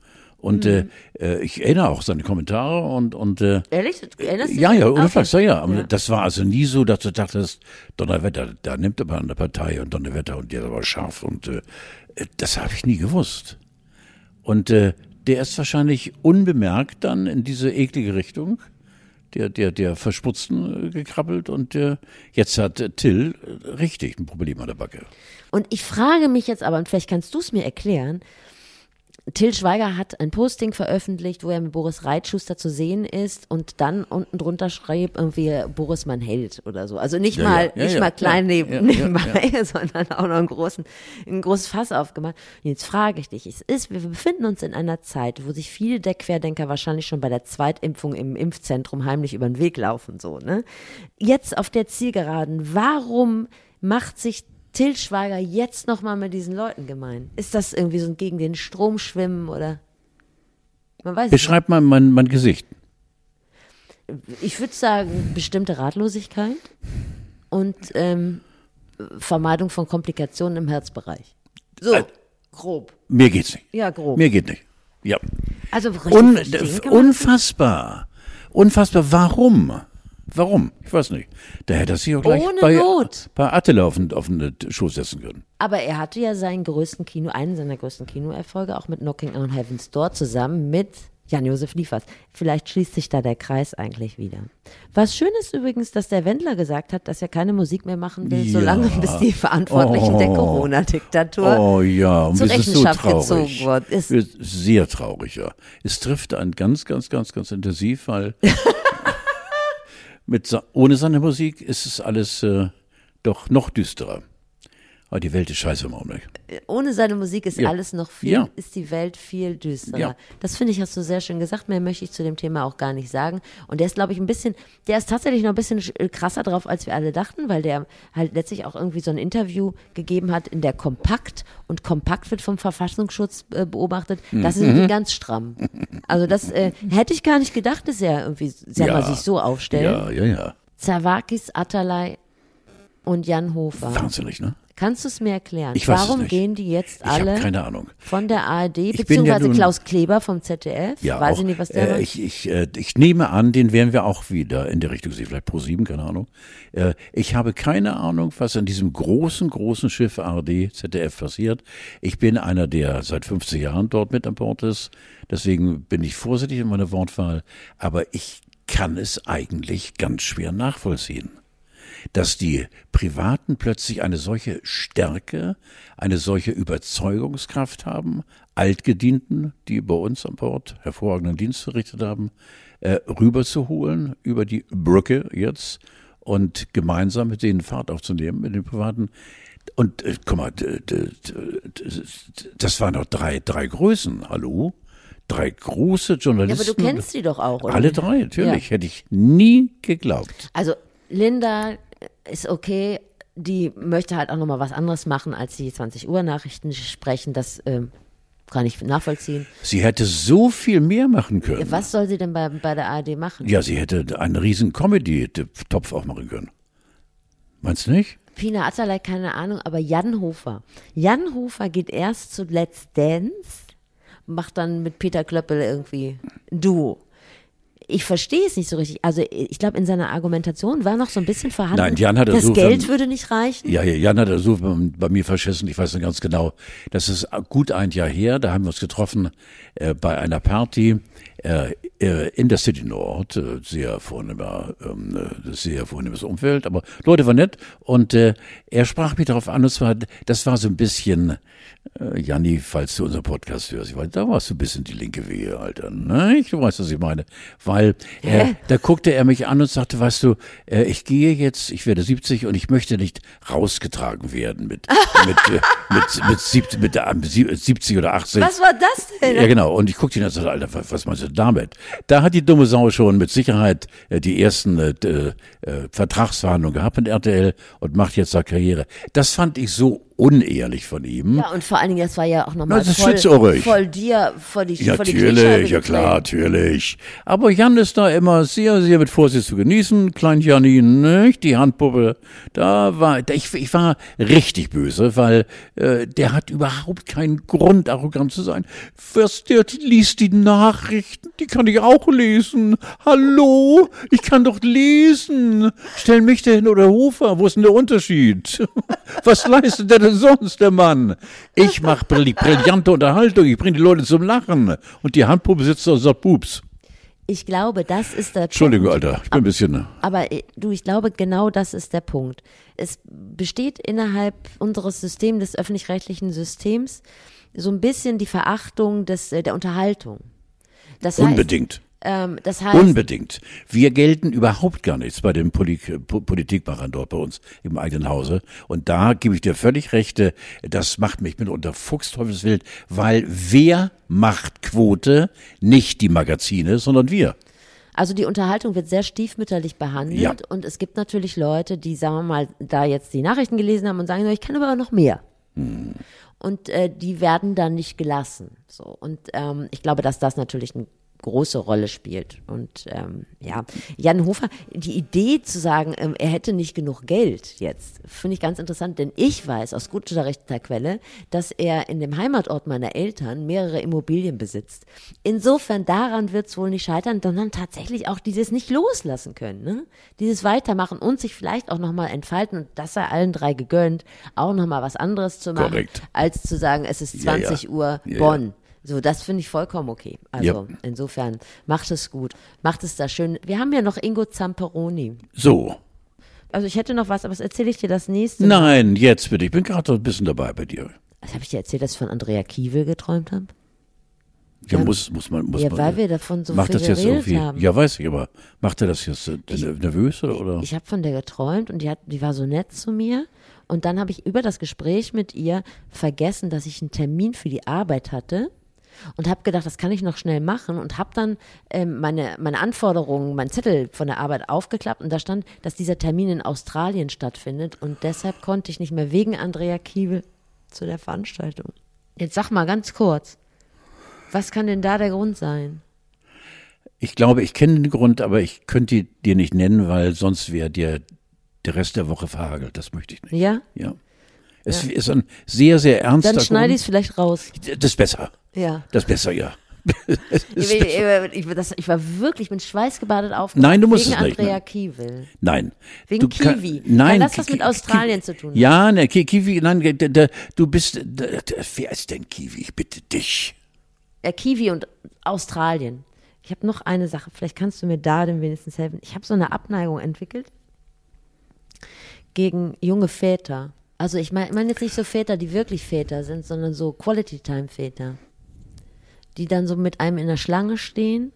Speaker 2: Und
Speaker 1: Mhm.
Speaker 2: äh, äh, ich erinnere auch seine Kommentare und, und äh,
Speaker 1: Ehrlich? Erinnerst du
Speaker 2: ja, ja,
Speaker 1: Ah,
Speaker 2: ohne
Speaker 1: okay.
Speaker 2: Flachs, ja, ja.
Speaker 1: Ja.
Speaker 2: Das war also nie so, dass du dachtest, Donnerwetter, da nimmt aber eine Partei und Donnerwetter und der ist aber scharf und äh, das habe ich nie gewusst. Und äh, der ist wahrscheinlich unbemerkt dann in diese eklige Richtung, der, der, der Verschmutzten äh, gekrabbelt und äh, jetzt hat Till äh, richtig ein Problem an der Backe.
Speaker 1: Und ich frage mich jetzt aber, und vielleicht kannst du es mir erklären, Till Schweiger hat ein Posting veröffentlicht, wo er mit Boris Reitschuster zu sehen ist und dann unten drunter schrieb irgendwie Boris man hält oder so. Also nicht
Speaker 2: Ja,
Speaker 1: mal,
Speaker 2: ja,
Speaker 1: nicht
Speaker 2: ja,
Speaker 1: mal klein neben, nebenbei, [LAUGHS] sondern auch noch einen großen, ein großes Fass aufgemacht. Und jetzt frage ich dich, es ist, wir befinden uns in einer Zeit, wo sich viele der Querdenker wahrscheinlich schon bei der Zweitimpfung im Impfzentrum heimlich über den Weg laufen, so, ne? Jetzt auf der Zielgeraden, warum macht sich Till Schweiger jetzt nochmal mit diesen Leuten gemein? Ist das irgendwie so ein gegen den Strom schwimmen oder? Man weiß es nicht.
Speaker 2: Beschreib mal mein, mein Gesicht.
Speaker 1: Ich würde sagen, bestimmte Ratlosigkeit und ähm, Vermeidung von Komplikationen im Herzbereich. So,
Speaker 2: Äh,
Speaker 1: grob.
Speaker 2: Mir geht's nicht.
Speaker 1: Ja, grob.
Speaker 2: Mir geht nicht. Ja.
Speaker 1: Also richtig
Speaker 2: Un unfassbar. Unfassbar. Warum? Warum? Ich weiß nicht. Da hätte er sich auch gleich
Speaker 1: Ohne
Speaker 2: bei,
Speaker 1: Not.
Speaker 2: bei Attila auf den, auf den Schoß setzen können.
Speaker 1: Aber er hatte ja seinen größten Kino, einen seiner größten Kinoerfolge, auch mit Knocking on Heaven's Door zusammen mit Jan-Josef Liefers. Vielleicht schließt sich da der Kreis eigentlich wieder. Was schön ist übrigens, dass der Wendler gesagt hat, dass er keine Musik mehr machen will,
Speaker 2: Ja.
Speaker 1: solange bis die Verantwortlichen der
Speaker 2: Oh.
Speaker 1: Corona-Diktatur
Speaker 2: Oh ja, und
Speaker 1: zur
Speaker 2: so
Speaker 1: Rechenschaft
Speaker 2: traurig.
Speaker 1: gezogen worden. Ist
Speaker 2: Sehr traurig, ja. Es trifft einen ganz, ganz, ganz, ganz intensiv, weil [LAUGHS] mit, ohne seine Musik ist es alles äh, doch noch düsterer. Aber die Welt ist scheiße im Augenblick.
Speaker 1: Ohne seine Musik ist
Speaker 2: Ja.
Speaker 1: alles noch viel,
Speaker 2: Ja.
Speaker 1: ist die Welt viel düsterer.
Speaker 2: Ja.
Speaker 1: Das finde ich, hast du sehr schön gesagt. Mehr möchte ich zu dem Thema auch gar nicht sagen. Und der ist, glaube ich, ein bisschen, der ist tatsächlich noch ein bisschen sch- krasser drauf, als wir alle dachten, weil der halt letztlich auch irgendwie so ein Interview gegeben hat in der Kompakt. Und Kompakt wird vom Verfassungsschutz äh, beobachtet. Das ist
Speaker 2: Mhm.
Speaker 1: irgendwie ganz stramm. Also das äh, hätte ich gar nicht gedacht, dass er irgendwie selber
Speaker 2: Ja.
Speaker 1: sich so aufstellt.
Speaker 2: Ja, ja, ja.
Speaker 1: Zawakis, Atalay und Jan Hofer.
Speaker 2: Wahnsinnig, ne?
Speaker 1: Kannst du es mir erklären?
Speaker 2: Ich weiß es
Speaker 1: Warum
Speaker 2: nicht.
Speaker 1: gehen die jetzt
Speaker 2: Ich
Speaker 1: alle
Speaker 2: keine Ahnung.
Speaker 1: von der ARD,
Speaker 2: ja
Speaker 1: beziehungsweise
Speaker 2: nun-
Speaker 1: Klaus Kleber vom ZDF?
Speaker 2: Ja,
Speaker 1: weiß
Speaker 2: auch,
Speaker 1: ich nicht, was der
Speaker 2: äh, ich, ich, äh, ich nehme an, den werden wir auch wieder in der Richtung sehen, vielleicht pro sieben, keine Ahnung. Äh, ich habe keine Ahnung, was in diesem großen, großen Schiff ARD, ZDF passiert. Ich bin einer, der seit 50 Jahren dort mit an Bord ist. Deswegen bin ich vorsichtig in meiner Wortwahl. Aber ich kann es eigentlich ganz schwer nachvollziehen dass die Privaten plötzlich eine solche Stärke, eine solche Überzeugungskraft haben, Altgedienten, die bei uns an Bord hervorragenden Dienst verrichtet haben, äh, rüberzuholen über die Brücke jetzt und gemeinsam mit denen Fahrt aufzunehmen, mit den Privaten. Und äh, guck mal, das waren doch drei, drei Größen, hallo? Drei große
Speaker 1: ja,
Speaker 2: Journalisten.
Speaker 1: aber du kennst die doch auch, oder?
Speaker 2: Alle drei, natürlich. Hätte ich nie geglaubt.
Speaker 1: Also Linda ist okay, die möchte halt auch nochmal was anderes machen, als die 20 Uhr Nachrichten sprechen. Das ähm, kann ich nachvollziehen.
Speaker 2: Sie hätte so viel mehr machen können.
Speaker 1: Was soll sie denn bei, bei der ARD machen?
Speaker 2: Ja, sie hätte einen riesen Comedy-Topf aufmachen können. Meinst du nicht?
Speaker 1: Pina Atalay, keine Ahnung, aber Jan Hofer. Jan Hofer geht erst zu Let's Dance, macht dann mit Peter Klöppel irgendwie ein Duo. Ich verstehe es nicht so richtig. Also ich glaube, in seiner Argumentation war noch so ein bisschen vorhanden,
Speaker 2: Nein, Jan hat
Speaker 1: das
Speaker 2: so
Speaker 1: Geld würde nicht reichen.
Speaker 2: Ja, ja, Jan hat das so bei, bei mir verschissen, ich weiß nicht ganz genau. Das ist gut ein Jahr her, da haben wir uns getroffen äh, bei einer Party in der City Nord, äh, sehr vornehmer, ähm, äh, sehr vornehmes Umfeld, aber Leute waren nett und äh, er sprach mich darauf an, und zwar, das war so ein bisschen, äh, Janni, falls du unseren Podcast hörst, ich weiß, da warst du ein bisschen die linke Wehe, Alter, ne? Du weißt, was ich meine. Weil äh, da guckte er mich an und sagte, weißt du, äh, ich gehe jetzt, ich werde 70 und ich möchte nicht rausgetragen werden mit [LAUGHS] mit äh, mit mit, sieb, mit äh, 70 oder 80.
Speaker 1: Was war das denn?
Speaker 2: Ja, genau. Und ich guckte ihn an und sagte, Alter, was, was meinst du damit? Da hat die dumme Sau schon mit Sicherheit äh, die ersten äh, äh, Vertragsverhandlungen gehabt mit RTL und macht jetzt da Karriere. Das fand ich so unehrlich von ihm.
Speaker 1: Ja, und vor allen Dingen, das war ja auch nochmal voll,
Speaker 2: schlitzohrig.
Speaker 1: voll dir, vor die,
Speaker 2: Ja,
Speaker 1: vor die
Speaker 2: natürlich, ja klar, natürlich. Aber Jan ist da immer sehr, sehr mit Vorsicht zu genießen. Klein Janin, nicht? Die Handpuppe. Da war, ich, ich war richtig böse, weil äh, der hat überhaupt keinen Grund, arrogant zu sein. Was, der liest die Nachrichten, die kann ich auch lesen. Hallo, ich kann doch lesen. Stell mich dahin oder Hofer, wo ist denn der Unterschied? [LAUGHS] Was leistet der denn sonst, der Mann? Ich [LAUGHS] mache brill brillante Unterhaltung, ich bringe die Leute zum Lachen. Und die Handpuppe sitzt da und sagt Pups.
Speaker 1: Ich glaube, das ist der
Speaker 2: Entschuldigung,
Speaker 1: Punkt.
Speaker 2: Alter, ich bin ein bisschen...
Speaker 1: Aber äh, du, ich glaube, genau das ist der Punkt. Es besteht innerhalb unseres Systems, des öffentlich-rechtlichen Systems, so ein bisschen die Verachtung des, äh, der Unterhaltung. Das heißt,
Speaker 2: Unbedingt.
Speaker 1: Ähm, das heißt,
Speaker 2: Unbedingt. Wir gelten überhaupt gar nichts bei den Polit Po- Politikmachern dort bei uns im eigenen Hause. Und da gebe ich dir völlig recht, äh, das macht mich mitunter fuchsteufelswild, weil wer macht Quote? Nicht die Magazine, sondern wir.
Speaker 1: Also die Unterhaltung wird sehr stiefmütterlich behandelt
Speaker 2: Ja.
Speaker 1: und es gibt natürlich Leute, die, sagen wir mal, da jetzt die Nachrichten gelesen haben und sagen, ich kann aber noch mehr. Und äh, die werden dann nicht gelassen. So. Und ähm, ich glaube, dass das natürlich eine große Rolle spielt. Und ähm, ja, Jan Hofer, die Idee zu sagen, ähm, er hätte nicht genug Geld jetzt, finde ich ganz interessant, denn ich weiß aus gut unterrichteter Quelle, dass er in dem Heimatort meiner Eltern mehrere Immobilien besitzt. Insofern daran wird es wohl nicht scheitern, sondern tatsächlich auch dieses nicht loslassen können, ne? dieses Weitermachen und sich vielleicht auch nochmal entfalten und das sei allen drei gegönnt, auch nochmal was anderes zu machen,
Speaker 2: Korrekt.
Speaker 1: als zu sagen, es ist
Speaker 2: Ja, ja.
Speaker 1: 20 Uhr
Speaker 2: Ja, ja.
Speaker 1: So, das finde ich vollkommen okay. Also
Speaker 2: Ja.
Speaker 1: insofern macht es gut, macht es da schön. Wir haben ja noch Ingo Zamperoni.
Speaker 2: So.
Speaker 1: Also ich hätte noch was, aber das erzähle ich dir das nächste Mal.
Speaker 2: Nein, jetzt bitte. Ich bin gerade ein bisschen dabei bei dir.
Speaker 1: Was habe ich dir erzählt, dass ich von Andrea Kiewel geträumt habe?
Speaker 2: Ja,
Speaker 1: Ja.
Speaker 2: muss, muss man, muss
Speaker 1: Ja,
Speaker 2: man.
Speaker 1: weil wir davon so
Speaker 2: macht
Speaker 1: viel
Speaker 2: das jetzt
Speaker 1: geredet
Speaker 2: irgendwie?
Speaker 1: haben.
Speaker 2: Ja, weiß ich, aber macht er das jetzt äh, nervös oder? oder?
Speaker 1: Ich habe von der geträumt und die hat, die war so nett zu mir Und dann habe ich über das Gespräch mit ihr vergessen, dass ich einen Termin für die Arbeit hatte und habe gedacht, das kann ich noch schnell machen und habe dann ähm, meine, meine Anforderungen, meinen Zettel von der Arbeit aufgeklappt und da stand, dass dieser Termin in Australien stattfindet und deshalb konnte ich nicht mehr wegen Andrea Kiewel zu der Veranstaltung. Jetzt sag mal ganz kurz, was kann denn da der Grund sein?
Speaker 2: Ich glaube, ich kenne den Grund, aber ich könnte dir nicht nennen, weil sonst wäre dir der Rest der Woche verhagelt. Das möchte ich nicht.
Speaker 1: Ja?
Speaker 2: Ja. Es ist ein sehr, sehr ernster
Speaker 1: Dann schneide ich es vielleicht raus.
Speaker 2: Das ist besser.
Speaker 1: Ja.
Speaker 2: Das ist besser, ja. [LAUGHS]
Speaker 1: Ich, ich, das, ich war wirklich mit schweißgebadet aufgewacht.
Speaker 2: Nein, du musst
Speaker 1: wegen
Speaker 2: es nicht,
Speaker 1: Andrea
Speaker 2: ne?
Speaker 1: Kiewel.
Speaker 2: Nein.
Speaker 1: Wegen
Speaker 2: Du kann-
Speaker 1: Kiwi.
Speaker 2: Nein.
Speaker 1: Weil das was mit Australien
Speaker 2: Ki-
Speaker 1: zu tun hat.
Speaker 2: Ja, ne, Ki- Kiwi, nein, da, da, du bist, da, wer ist denn Kiwi? Ich bitte dich.
Speaker 1: äh, Kiwi und Australien. Ich habe noch eine Sache, vielleicht kannst du mir da denn wenigstens helfen. Ich habe so eine Abneigung entwickelt gegen junge Väter. Also ich meine ich mein jetzt nicht so Väter, die wirklich Väter sind, sondern so Quality-Time-Väter, die dann so mit einem in der Schlange stehen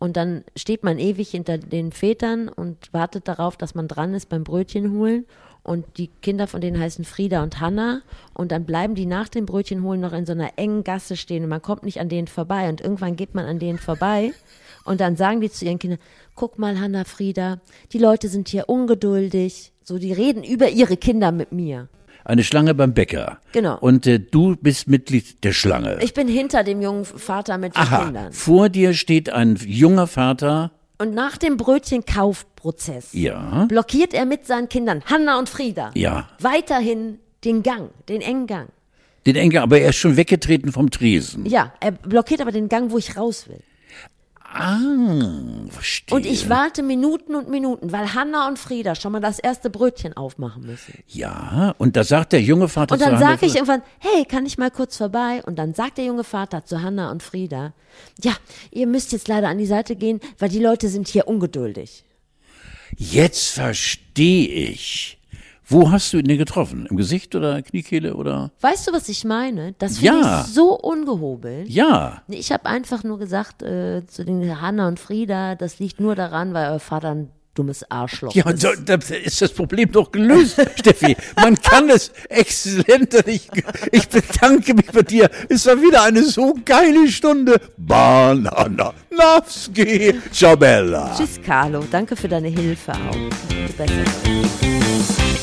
Speaker 1: und dann steht man ewig hinter den Vätern und wartet darauf, dass man dran ist beim Brötchen holen. Und die Kinder von denen heißen Frieda und Hanna. Und dann bleiben die nach dem Brötchen holen noch in so einer engen Gasse stehen und man kommt nicht an denen vorbei. Und irgendwann geht man an denen vorbei. Und dann sagen die zu ihren Kindern, guck mal, Hanna, Frieda, die Leute sind hier ungeduldig. So, die reden über ihre Kinder mit mir.
Speaker 2: Eine Schlange beim Bäcker.
Speaker 1: Genau.
Speaker 2: Und äh, du bist Mitglied der Schlange.
Speaker 1: Ich bin hinter dem jungen Vater mit den
Speaker 2: Aha.
Speaker 1: Kindern.
Speaker 2: Vor dir steht ein junger Vater.
Speaker 1: Und nach dem Brötchenkaufprozess
Speaker 2: Ja.
Speaker 1: blockiert er mit seinen Kindern, Hanna und Frieda,
Speaker 2: Ja.
Speaker 1: weiterhin den Gang, den engen Gang.
Speaker 2: Den Enkel, aber er ist schon weggetreten vom Tresen.
Speaker 1: Ja, er blockiert aber den Gang, wo ich raus will.
Speaker 2: Ah, verstehe.
Speaker 1: Und ich warte Minuten und Minuten, weil Hanna und Frieda schon mal das erste Brötchen aufmachen müssen.
Speaker 2: Ja, und da sagt der junge Vater
Speaker 1: Und
Speaker 2: zu
Speaker 1: dann
Speaker 2: Hanna,
Speaker 1: sage ich irgendwann, hey, kann ich mal kurz vorbei? Und dann sagt der junge Vater zu Hanna und Frieda, ja, ihr müsst jetzt leider an die Seite gehen, weil die Leute sind hier ungeduldig.
Speaker 2: Jetzt verstehe ich. Wo hast du ihn denn getroffen? Im Gesicht oder Kniekehle oder?
Speaker 1: Weißt du, was ich meine? Das finde
Speaker 2: Ja.
Speaker 1: ich so ungehobelt.
Speaker 2: Ja.
Speaker 1: Ich habe einfach nur gesagt äh, zu den Hanna und Frieda, das liegt nur daran, weil euer Vater ein dummes Arschloch
Speaker 2: Ja,
Speaker 1: ist.
Speaker 2: da, da ist das Problem doch gelöst, [LAUGHS] Steffi. Man kann es exzellent. Ich, ich bedanke mich bei dir. Es war wieder eine so geile Stunde. Banana, Navski, Ciao Bella.
Speaker 1: Tschüss, Carlo. Danke für deine Hilfe auch. Gute Besserung.